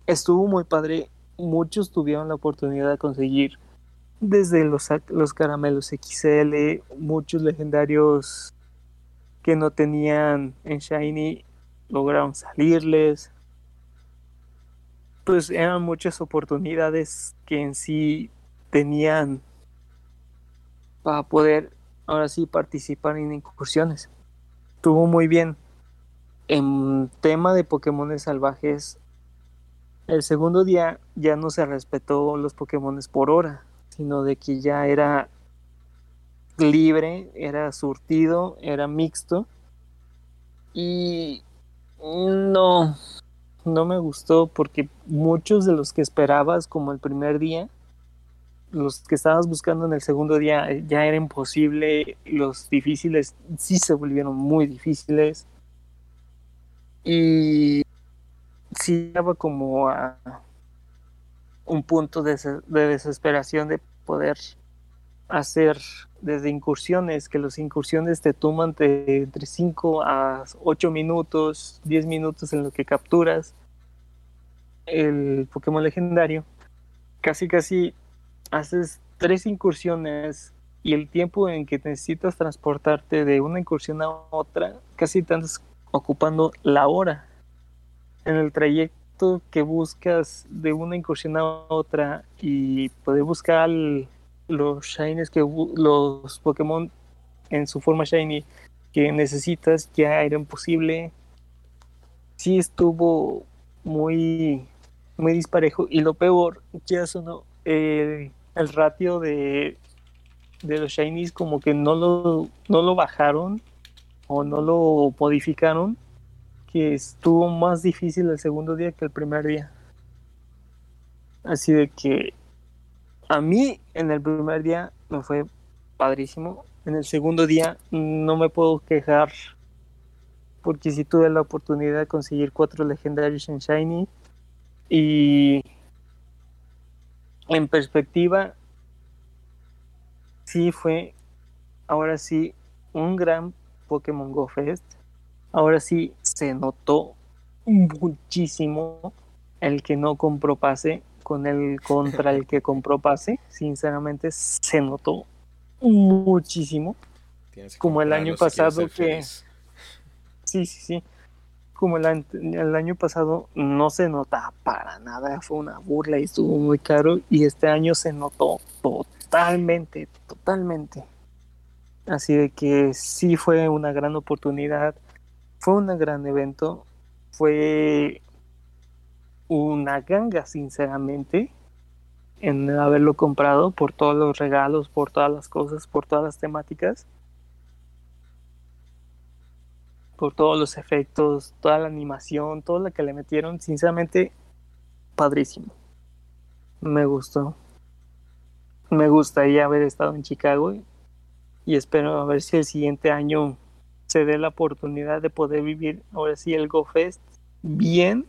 [SPEAKER 2] estuvo muy padre. Muchos tuvieron la oportunidad de conseguir desde los, los caramelos XL, muchos legendarios que no tenían en Shiny lograron salirles. Pues eran muchas oportunidades que en sí tenían para poder ahora sí participar en incursiones. Tuvo muy bien. En tema de Pokémon salvajes, el segundo día ya no se respetó los Pokémon por hora, sino de que ya era libre, era surtido, era mixto. Y no, no me gustó porque muchos de los que esperabas como el primer día, los que estabas buscando en el segundo día ya era imposible, los difíciles sí se volvieron muy difíciles. Y sí estaba como a un punto de, de desesperación de poder hacer desde incursiones, que las incursiones te toman de entre 5 a 8 minutos, 10 minutos en lo que capturas el Pokémon legendario. Casi, casi haces tres incursiones y el tiempo en que necesitas transportarte de una incursión a otra, casi te ocupando la hora. En el trayecto que buscas de una incursión a otra y poder buscar los shinies que los Pokémon en su forma shiny que necesitas ya era imposible. Sí estuvo muy muy disparejo y lo peor, ya no, el ratio de, de los shinies como que no lo, no lo bajaron o no lo modificaron, que estuvo más difícil el segundo día que el primer día. Así de que a mí en el primer día me fue padrísimo. En el segundo día no me puedo quejar porque si tuve la oportunidad de conseguir cuatro legendarios en Shiny y en perspectiva sí fue ahora sí un gran Pokémon Go Fest. Ahora sí se notó muchísimo el que no compró pase con el contra el que compró pase. Sinceramente se notó muchísimo. Como el año pasado que... Sí, sí, sí. Como el, año pasado no se notaba para nada, fue una burla y estuvo muy caro. Y este año se notó totalmente, totalmente. Así de que sí fue una gran oportunidad, fue un gran evento, fue una ganga, sinceramente, en haberlo comprado por todos los regalos, por todas las cosas, por todas las temáticas, por todos los efectos, toda la animación, todo lo que le metieron, sinceramente, padrísimo. Me gustó. Me gustaría haber estado en Chicago y espero a ver si el siguiente año se dé la oportunidad de poder vivir ahora sí el GoFest bien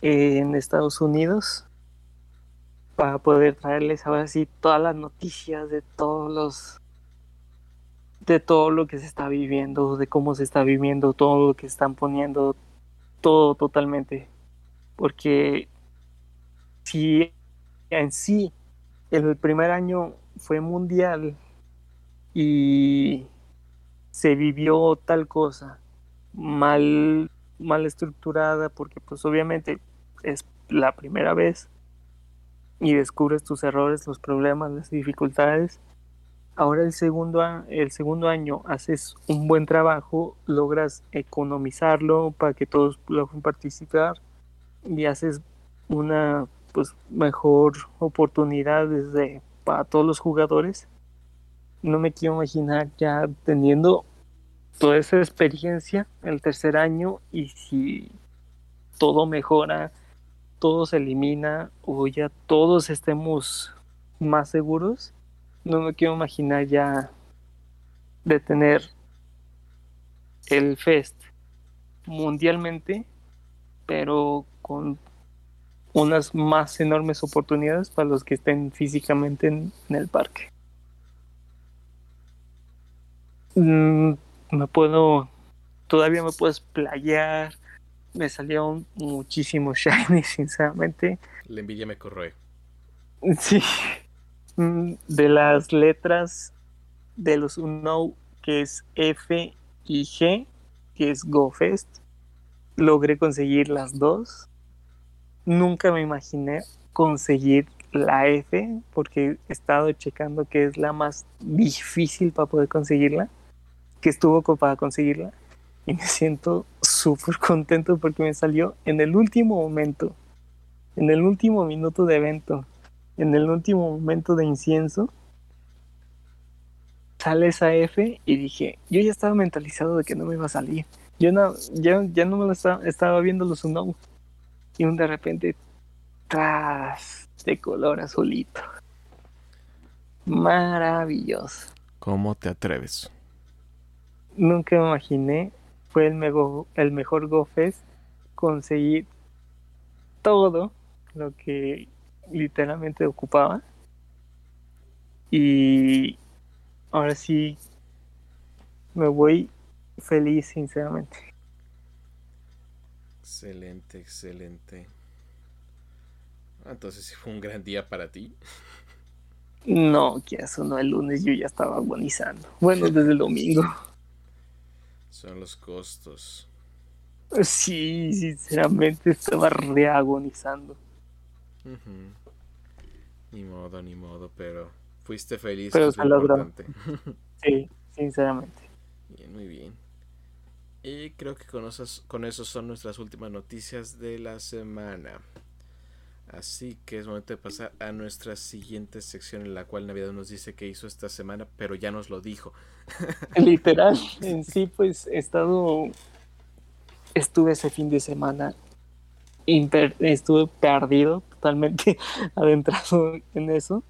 [SPEAKER 2] en Estados Unidos para poder traerles ahora sí todas las noticias de todos los de todo lo que se está viviendo, de cómo se está viviendo, todo lo que están poniendo, todo totalmente. Porque si en sí el primer año fue mundial y se vivió tal cosa mal, mal estructurada porque pues obviamente es la primera vez y descubres tus errores, los problemas, las dificultades. Ahora el segundo, el segundo año haces un buen trabajo, logras economizarlo para que todos puedan participar y haces una pues mejor oportunidad desde para todos los jugadores. No me quiero imaginar ya teniendo toda esa experiencia el tercer año y si todo mejora, todo se elimina o ya todos estemos más seguros, no me quiero imaginar ya de tener el Fest mundialmente, pero con unas más enormes oportunidades para los que estén físicamente en, el parque. Mm, me puedo, todavía me puedo explayar, me salieron muchísimos shiny, sinceramente.
[SPEAKER 1] La envidia me corroe.
[SPEAKER 2] Sí, de las letras de los uno que es F y G, que es GoFest, logré conseguir las dos. Nunca me imaginé conseguir la F porque he estado checando que es la más difícil para poder conseguirla, que estuvo para conseguirla y me siento súper contento porque me salió en el último momento, en el último minuto de evento, en el último momento de incienso. Sale esa F y dije, yo ya estaba mentalizado de que no me iba a salir. Yo no, ya, ya no me lo estaba, estaba viendo los unknown y un de repente tras de color azulito. Maravilloso.
[SPEAKER 1] ¿Cómo te atreves?
[SPEAKER 2] Nunca me imaginé, fue el, mejor, el mejor GoFest conseguir todo lo que literalmente ocupaba Y ahora sí me voy feliz, sinceramente.
[SPEAKER 1] Excelente, excelente. Entonces fue un gran día para ti.
[SPEAKER 2] No, que eso no, el lunes yo ya estaba agonizando. Bueno, desde el domingo.
[SPEAKER 1] Son los costos.
[SPEAKER 2] Sí, sinceramente estaba reagonizando.
[SPEAKER 1] Ni modo, ni modo, pero fuiste feliz.
[SPEAKER 2] Pero se logró. sí, sinceramente.
[SPEAKER 1] Bien, muy bien. Y creo que con, con eso son nuestras últimas noticias de la semana. Así que es momento de pasar a nuestra siguiente sección en la cual Navidad nos dice qué hizo esta semana, pero ya nos lo dijo.
[SPEAKER 2] Literal, en sí pues he estado, estuve ese fin de semana, estuve perdido, totalmente adentrado en eso.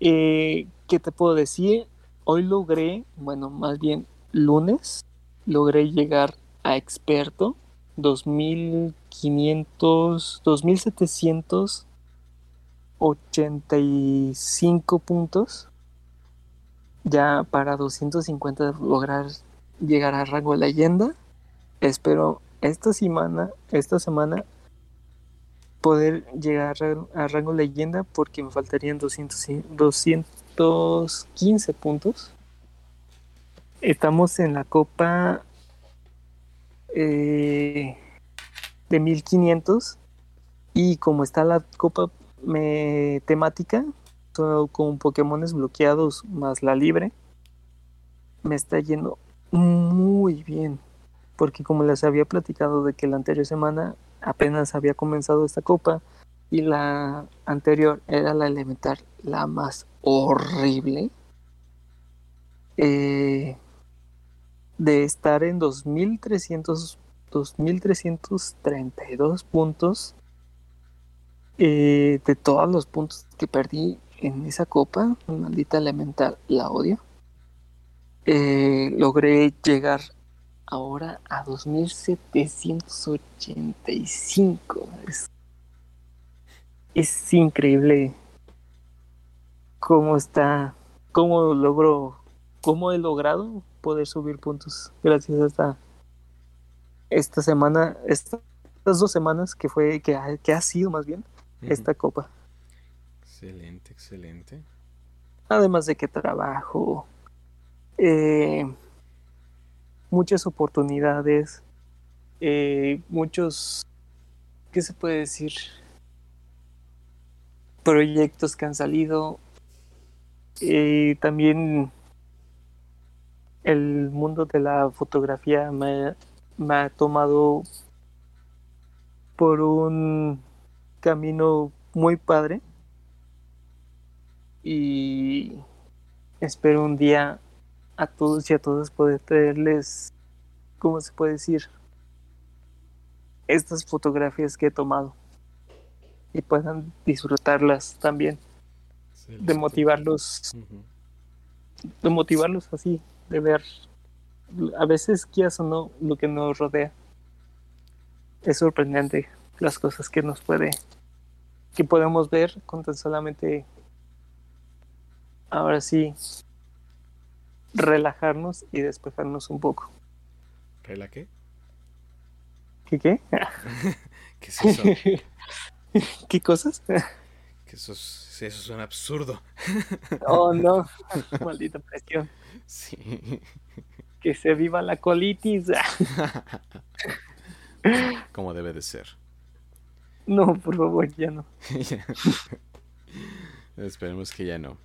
[SPEAKER 2] Eh, ¿Qué te puedo decir? Hoy logré, bueno, más bien lunes, logré llegar a experto 2500, 2785 puntos. Ya para 250 lograr llegar a rango de leyenda. Espero esta semana, esta semana poder llegar a, rango leyenda porque me faltarían 200, 215 puntos. Estamos en la copa eh, de 1500 y como está la copa me, temática con Pokémones bloqueados más la libre me está yendo muy bien porque como les había platicado de que la anterior semana apenas había comenzado esta copa y la anterior era la elemental la más horrible eh, de estar en 2300 2332 puntos eh, de todos los puntos que perdí en esa copa, maldita elemental, la odio. Eh, logré llegar ahora a 2785. Es, es increíble cómo está, cómo logro, cómo he logrado poder subir puntos gracias a esta, esta semana, estas dos semanas que fue, que ha, que ha sido más bien esta copa.
[SPEAKER 1] Excelente, excelente.
[SPEAKER 2] Además de que trabajo, eh, muchas oportunidades, eh, muchos, ¿qué se puede decir? Proyectos que han salido. eh, también el mundo de la fotografía me, ha tomado por un camino muy padre y espero un día a todos y a todas poder traerles, ¿cómo se puede decir? Estas fotografías que he tomado y puedan disfrutarlas también, de motivarlos, de motivarlos así, de ver a veces quieras o no lo que nos rodea. Es sorprendente las cosas que nos puede que podemos ver con tan solamente ahora sí relajarnos y despejarnos un poco.
[SPEAKER 1] ¿Rela qué?
[SPEAKER 2] ¿Qué qué?
[SPEAKER 1] ¿Qué es eso?
[SPEAKER 2] ¿Qué cosas?
[SPEAKER 1] Que eso, eso es un absurdo.
[SPEAKER 2] Oh, no. Maldita presión.
[SPEAKER 1] Sí.
[SPEAKER 2] Que se viva la colitis.
[SPEAKER 1] Como debe de ser.
[SPEAKER 2] No, por favor, ya no.
[SPEAKER 1] Esperemos que ya no.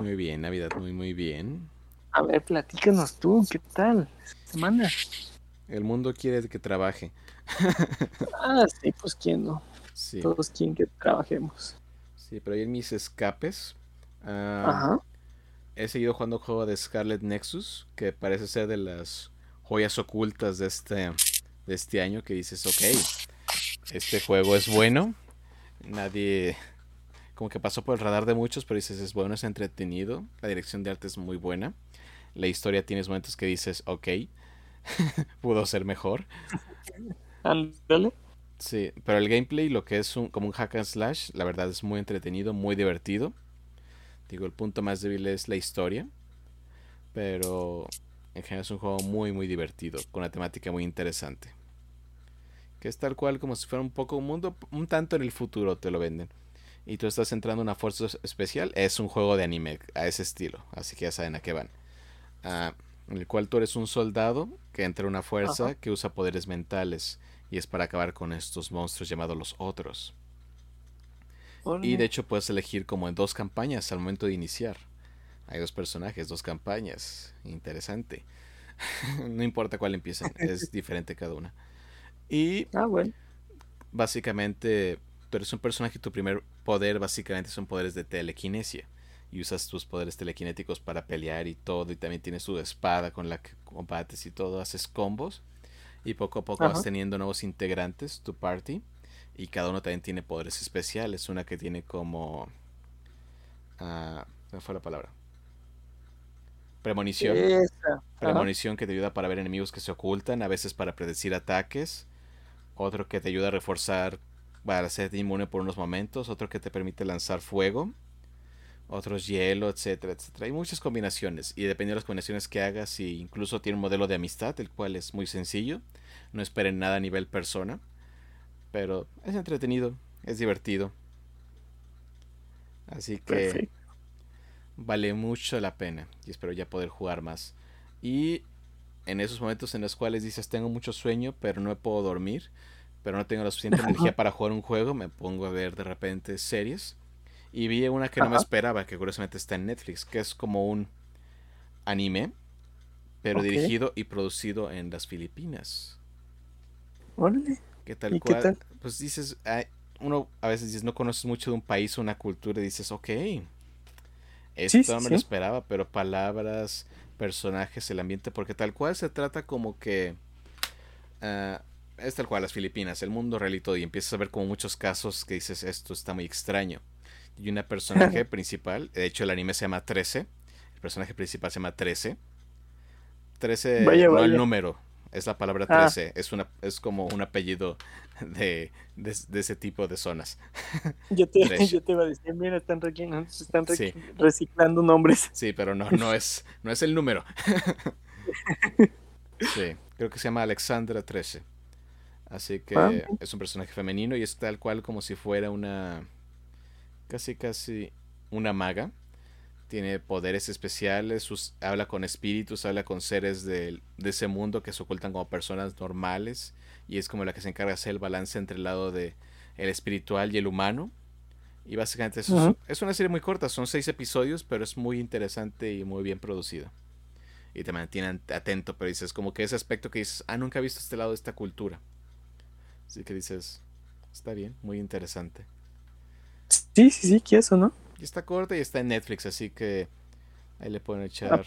[SPEAKER 1] Muy bien, Navidad, muy, muy bien.
[SPEAKER 2] A ver, platícanos tú, ¿qué tal esta semana?
[SPEAKER 1] El mundo quiere que trabaje.
[SPEAKER 2] ah, sí, pues quién no. Todos quieren que trabajemos.
[SPEAKER 1] Sí, pero ahí en mis escapes Ah, he seguido jugando juego de Scarlet Nexus, que parece ser de las joyas ocultas de este, de este año, que dices, ok, este juego es bueno, nadie como que pasó por el radar de muchos, pero dices, es bueno, es entretenido, la dirección de arte es muy buena, la historia tienes momentos que dices, ok, pudo ser mejor. Sí, pero el gameplay, lo que es un, como un hack and slash, la verdad es muy entretenido, muy divertido. Digo, el punto más débil es la historia. Pero en general es un juego muy, muy divertido, con una temática muy interesante. Que es tal cual como si fuera un poco un mundo, un tanto en el futuro te lo venden. Y tú estás entrando en una fuerza especial, es un juego de anime a ese estilo, así que ya saben a qué van. Ah, en el cual tú eres un soldado que entra en una fuerza que usa poderes mentales y es para acabar con estos monstruos llamados los otros. Y de hecho puedes elegir como en dos campañas al momento de iniciar. Hay dos personajes, dos campañas. Interesante. no importa cuál empiecen, es diferente cada una. Y
[SPEAKER 2] ah, bueno.
[SPEAKER 1] básicamente tú eres un personaje y tu primer poder básicamente son poderes de telequinesia. Y usas tus poderes telequinéticos para pelear y todo. Y también tienes tu espada con la que combates y todo. Haces combos. Y poco a poco vas teniendo nuevos integrantes, tu party. Y cada uno también tiene poderes especiales. Una que tiene como... Uh, fue la palabra? Premonición. Premonición que te ayuda para ver enemigos que se ocultan, a veces para predecir ataques. Otro que te ayuda a reforzar para ser inmune por unos momentos. Otro que te permite lanzar fuego. Otros hielo, etcétera, etcétera. Hay muchas combinaciones. Y depende de las combinaciones que hagas, y incluso tiene un modelo de amistad, el cual es muy sencillo. No esperen nada a nivel persona. Pero es entretenido, es divertido. Así que vale mucho la pena. Y espero ya poder jugar más. Y en esos momentos en los cuales dices tengo mucho sueño, pero no puedo dormir, pero no tengo la suficiente energía para jugar un juego, me pongo a ver de repente series. Y vi una que no me esperaba, que curiosamente está en Netflix, que es como un anime, pero dirigido y producido en las Filipinas.
[SPEAKER 2] Órale.
[SPEAKER 1] ¿Qué tal cual? Pues dices, uno a veces dices, no conoces mucho de un país, una cultura, y dices, ok, esto no me lo esperaba, pero palabras, personajes, el ambiente, porque tal cual se trata como que... Uh, es tal cual las Filipinas, el mundo real y todo, y empiezas a ver como muchos casos que dices, esto está muy extraño. Y una personaje principal, de hecho el anime se llama 13, el personaje principal se llama 13. 13 no el número, es la palabra 13, ah. es, una, es como un apellido de, de, ese tipo de zonas.
[SPEAKER 2] Yo te, yo te iba a decir, mira, están, están reciclando nombres.
[SPEAKER 1] Sí, pero no, no, es, no es el número. sí, creo que se llama Alexandra 13. Así que ah, es un personaje femenino y es tal cual como si fuera una... casi casi una maga tiene poderes especiales, sus, habla con espíritus, habla con seres de, ese mundo que se ocultan como personas normales y es como la que se encarga de hacer el balance entre el lado de el espiritual y el humano. Y básicamente es, es una serie muy corta, son seis episodios, pero es muy interesante y muy bien producido. Y te mantiene atento, pero dices como que ese aspecto que dices, ah, nunca he visto este lado de esta cultura. Así que dices, está bien, muy interesante.
[SPEAKER 2] Sí, sí, sí, ¿qué eso, no?
[SPEAKER 1] Y está corta y está en Netflix, así que ahí le pueden echar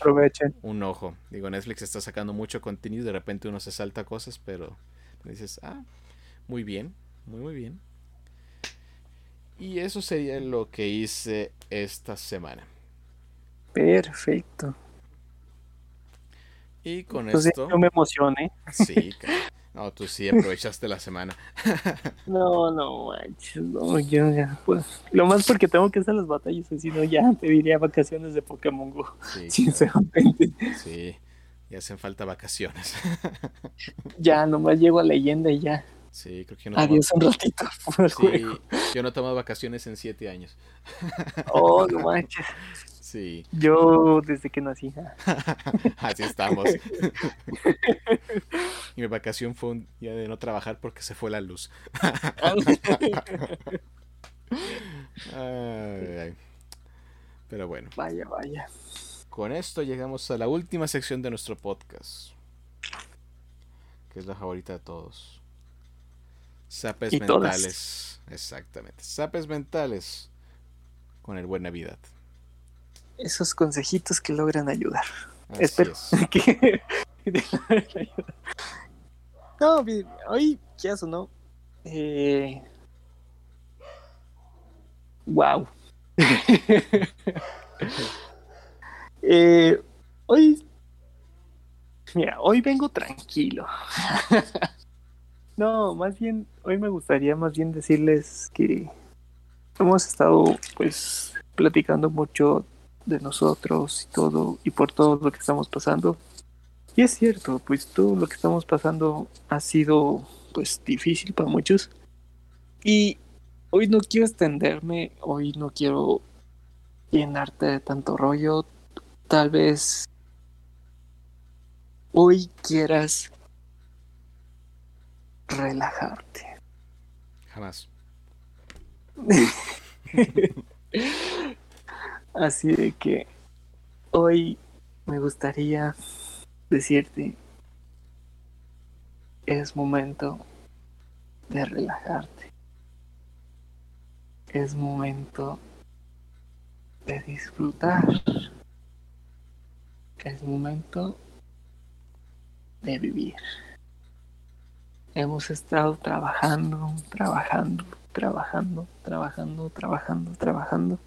[SPEAKER 1] un ojo. Digo, Netflix está sacando mucho contenido y de repente uno se salta cosas, pero dices, ah, muy bien, muy, muy bien. Y eso sería lo que hice esta semana.
[SPEAKER 2] Perfecto.
[SPEAKER 1] Y con esto.
[SPEAKER 2] Yo me emocioné.
[SPEAKER 1] Sí, no, tú sí aprovechaste la semana.
[SPEAKER 2] no, no, manches, no, yo ya, pues, lo más porque tengo que hacer las batallas, si no ya pediría vacaciones de Pokémon Go, sí, sinceramente.
[SPEAKER 1] Sí, ya hacen falta vacaciones.
[SPEAKER 2] ya, nomás llego a leyenda y ya.
[SPEAKER 1] Sí, creo que no.
[SPEAKER 2] Adiós un ratito
[SPEAKER 1] sí, Yo no he tomado vacaciones en siete años.
[SPEAKER 2] oh, no manches.
[SPEAKER 1] Sí.
[SPEAKER 2] Yo desde que nací.
[SPEAKER 1] Así estamos. y mi vacación fue un día de no trabajar porque se fue la luz. Pero bueno.
[SPEAKER 2] Vaya, vaya.
[SPEAKER 1] Con esto llegamos a la última sección de nuestro podcast. Que es la favorita de todos. Sapes mentales. Exactamente. Sapes mentales con el Buen Navidad
[SPEAKER 2] esos consejitos que logran ayudar. Espero que No, hoy, ¿qué haces, no? Eh... Wow. eh, hoy, mira, hoy vengo tranquilo. No, más bien, hoy me gustaría más bien decirles que hemos estado pues platicando mucho de nosotros y todo y por todo lo que estamos pasando. Y es cierto, pues todo lo que estamos pasando ha sido pues difícil para muchos. Y hoy no quiero extenderme, hoy no quiero llenarte de tanto rollo. Tal vez hoy quieras relajarte.
[SPEAKER 1] Jamás.
[SPEAKER 2] Así de que hoy me gustaría decirte, es momento de relajarte. Es momento de disfrutar. Es momento de vivir. Hemos estado trabajando, trabajando, trabajando, trabajando, trabajando, trabajando.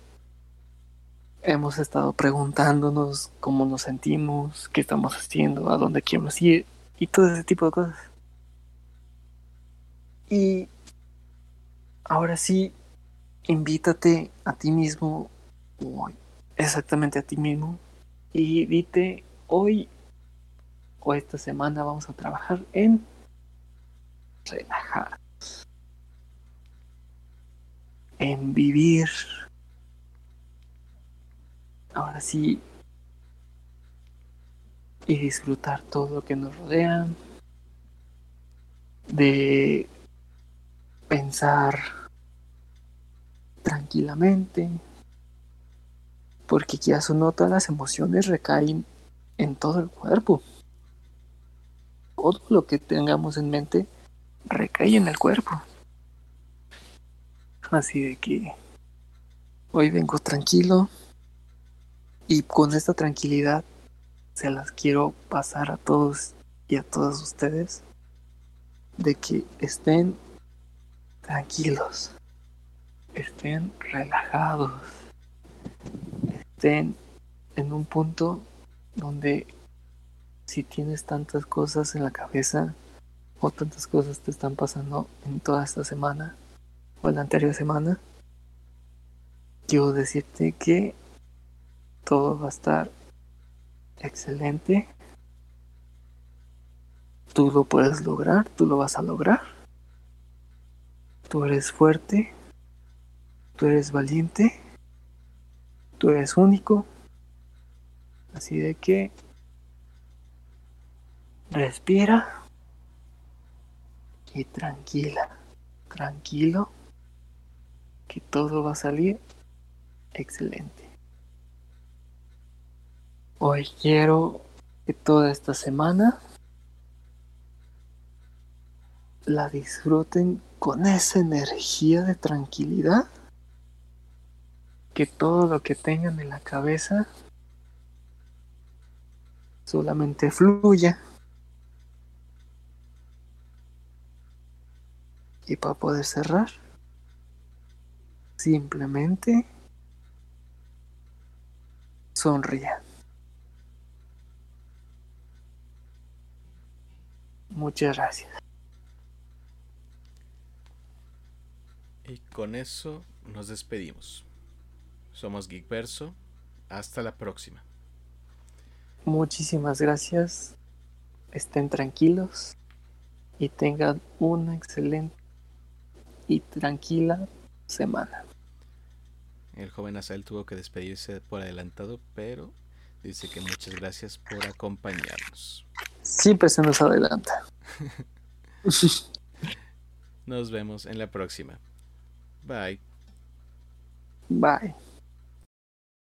[SPEAKER 2] Hemos estado preguntándonos cómo nos sentimos, qué estamos haciendo, a dónde queremos ir y todo ese tipo de cosas. Y ahora sí, invítate a ti mismo, exactamente a ti mismo, y dite, hoy o esta semana vamos a trabajar en relajar, en vivir. Ahora sí, y disfrutar todo lo que nos rodea, de pensar tranquilamente, porque ya o no todas las emociones recaen en todo el cuerpo. Todo lo que tengamos en mente recae en el cuerpo. Así de que hoy vengo tranquilo y con esta tranquilidad se las quiero pasar a todos y a todas ustedes de que estén tranquilos, estén relajados, estén en un punto donde si tienes tantas cosas en la cabeza o tantas cosas te están pasando en toda esta semana o en la anterior semana, quiero decirte que todo va a estar excelente. Tú lo puedes lograr, tú lo vas a lograr. Tú eres fuerte, tú eres valiente, tú eres único. Así de que respira y tranquila, tranquilo, que todo va a salir excelente. Hoy quiero que toda esta semana la disfruten con esa energía de tranquilidad, que todo lo que tengan en la cabeza solamente fluya Y para poder cerrar, simplemente sonría. Muchas gracias.
[SPEAKER 1] Y con eso nos despedimos. Somos Geekverso. Hasta la próxima.
[SPEAKER 2] Muchísimas gracias. Estén tranquilos y tengan una excelente y tranquila semana.
[SPEAKER 1] El joven Asael tuvo que despedirse por adelantado, pero dice que muchas gracias por acompañarnos.
[SPEAKER 2] Siempre se nos adelanta.
[SPEAKER 1] nos vemos en la próxima. Bye.
[SPEAKER 2] Bye.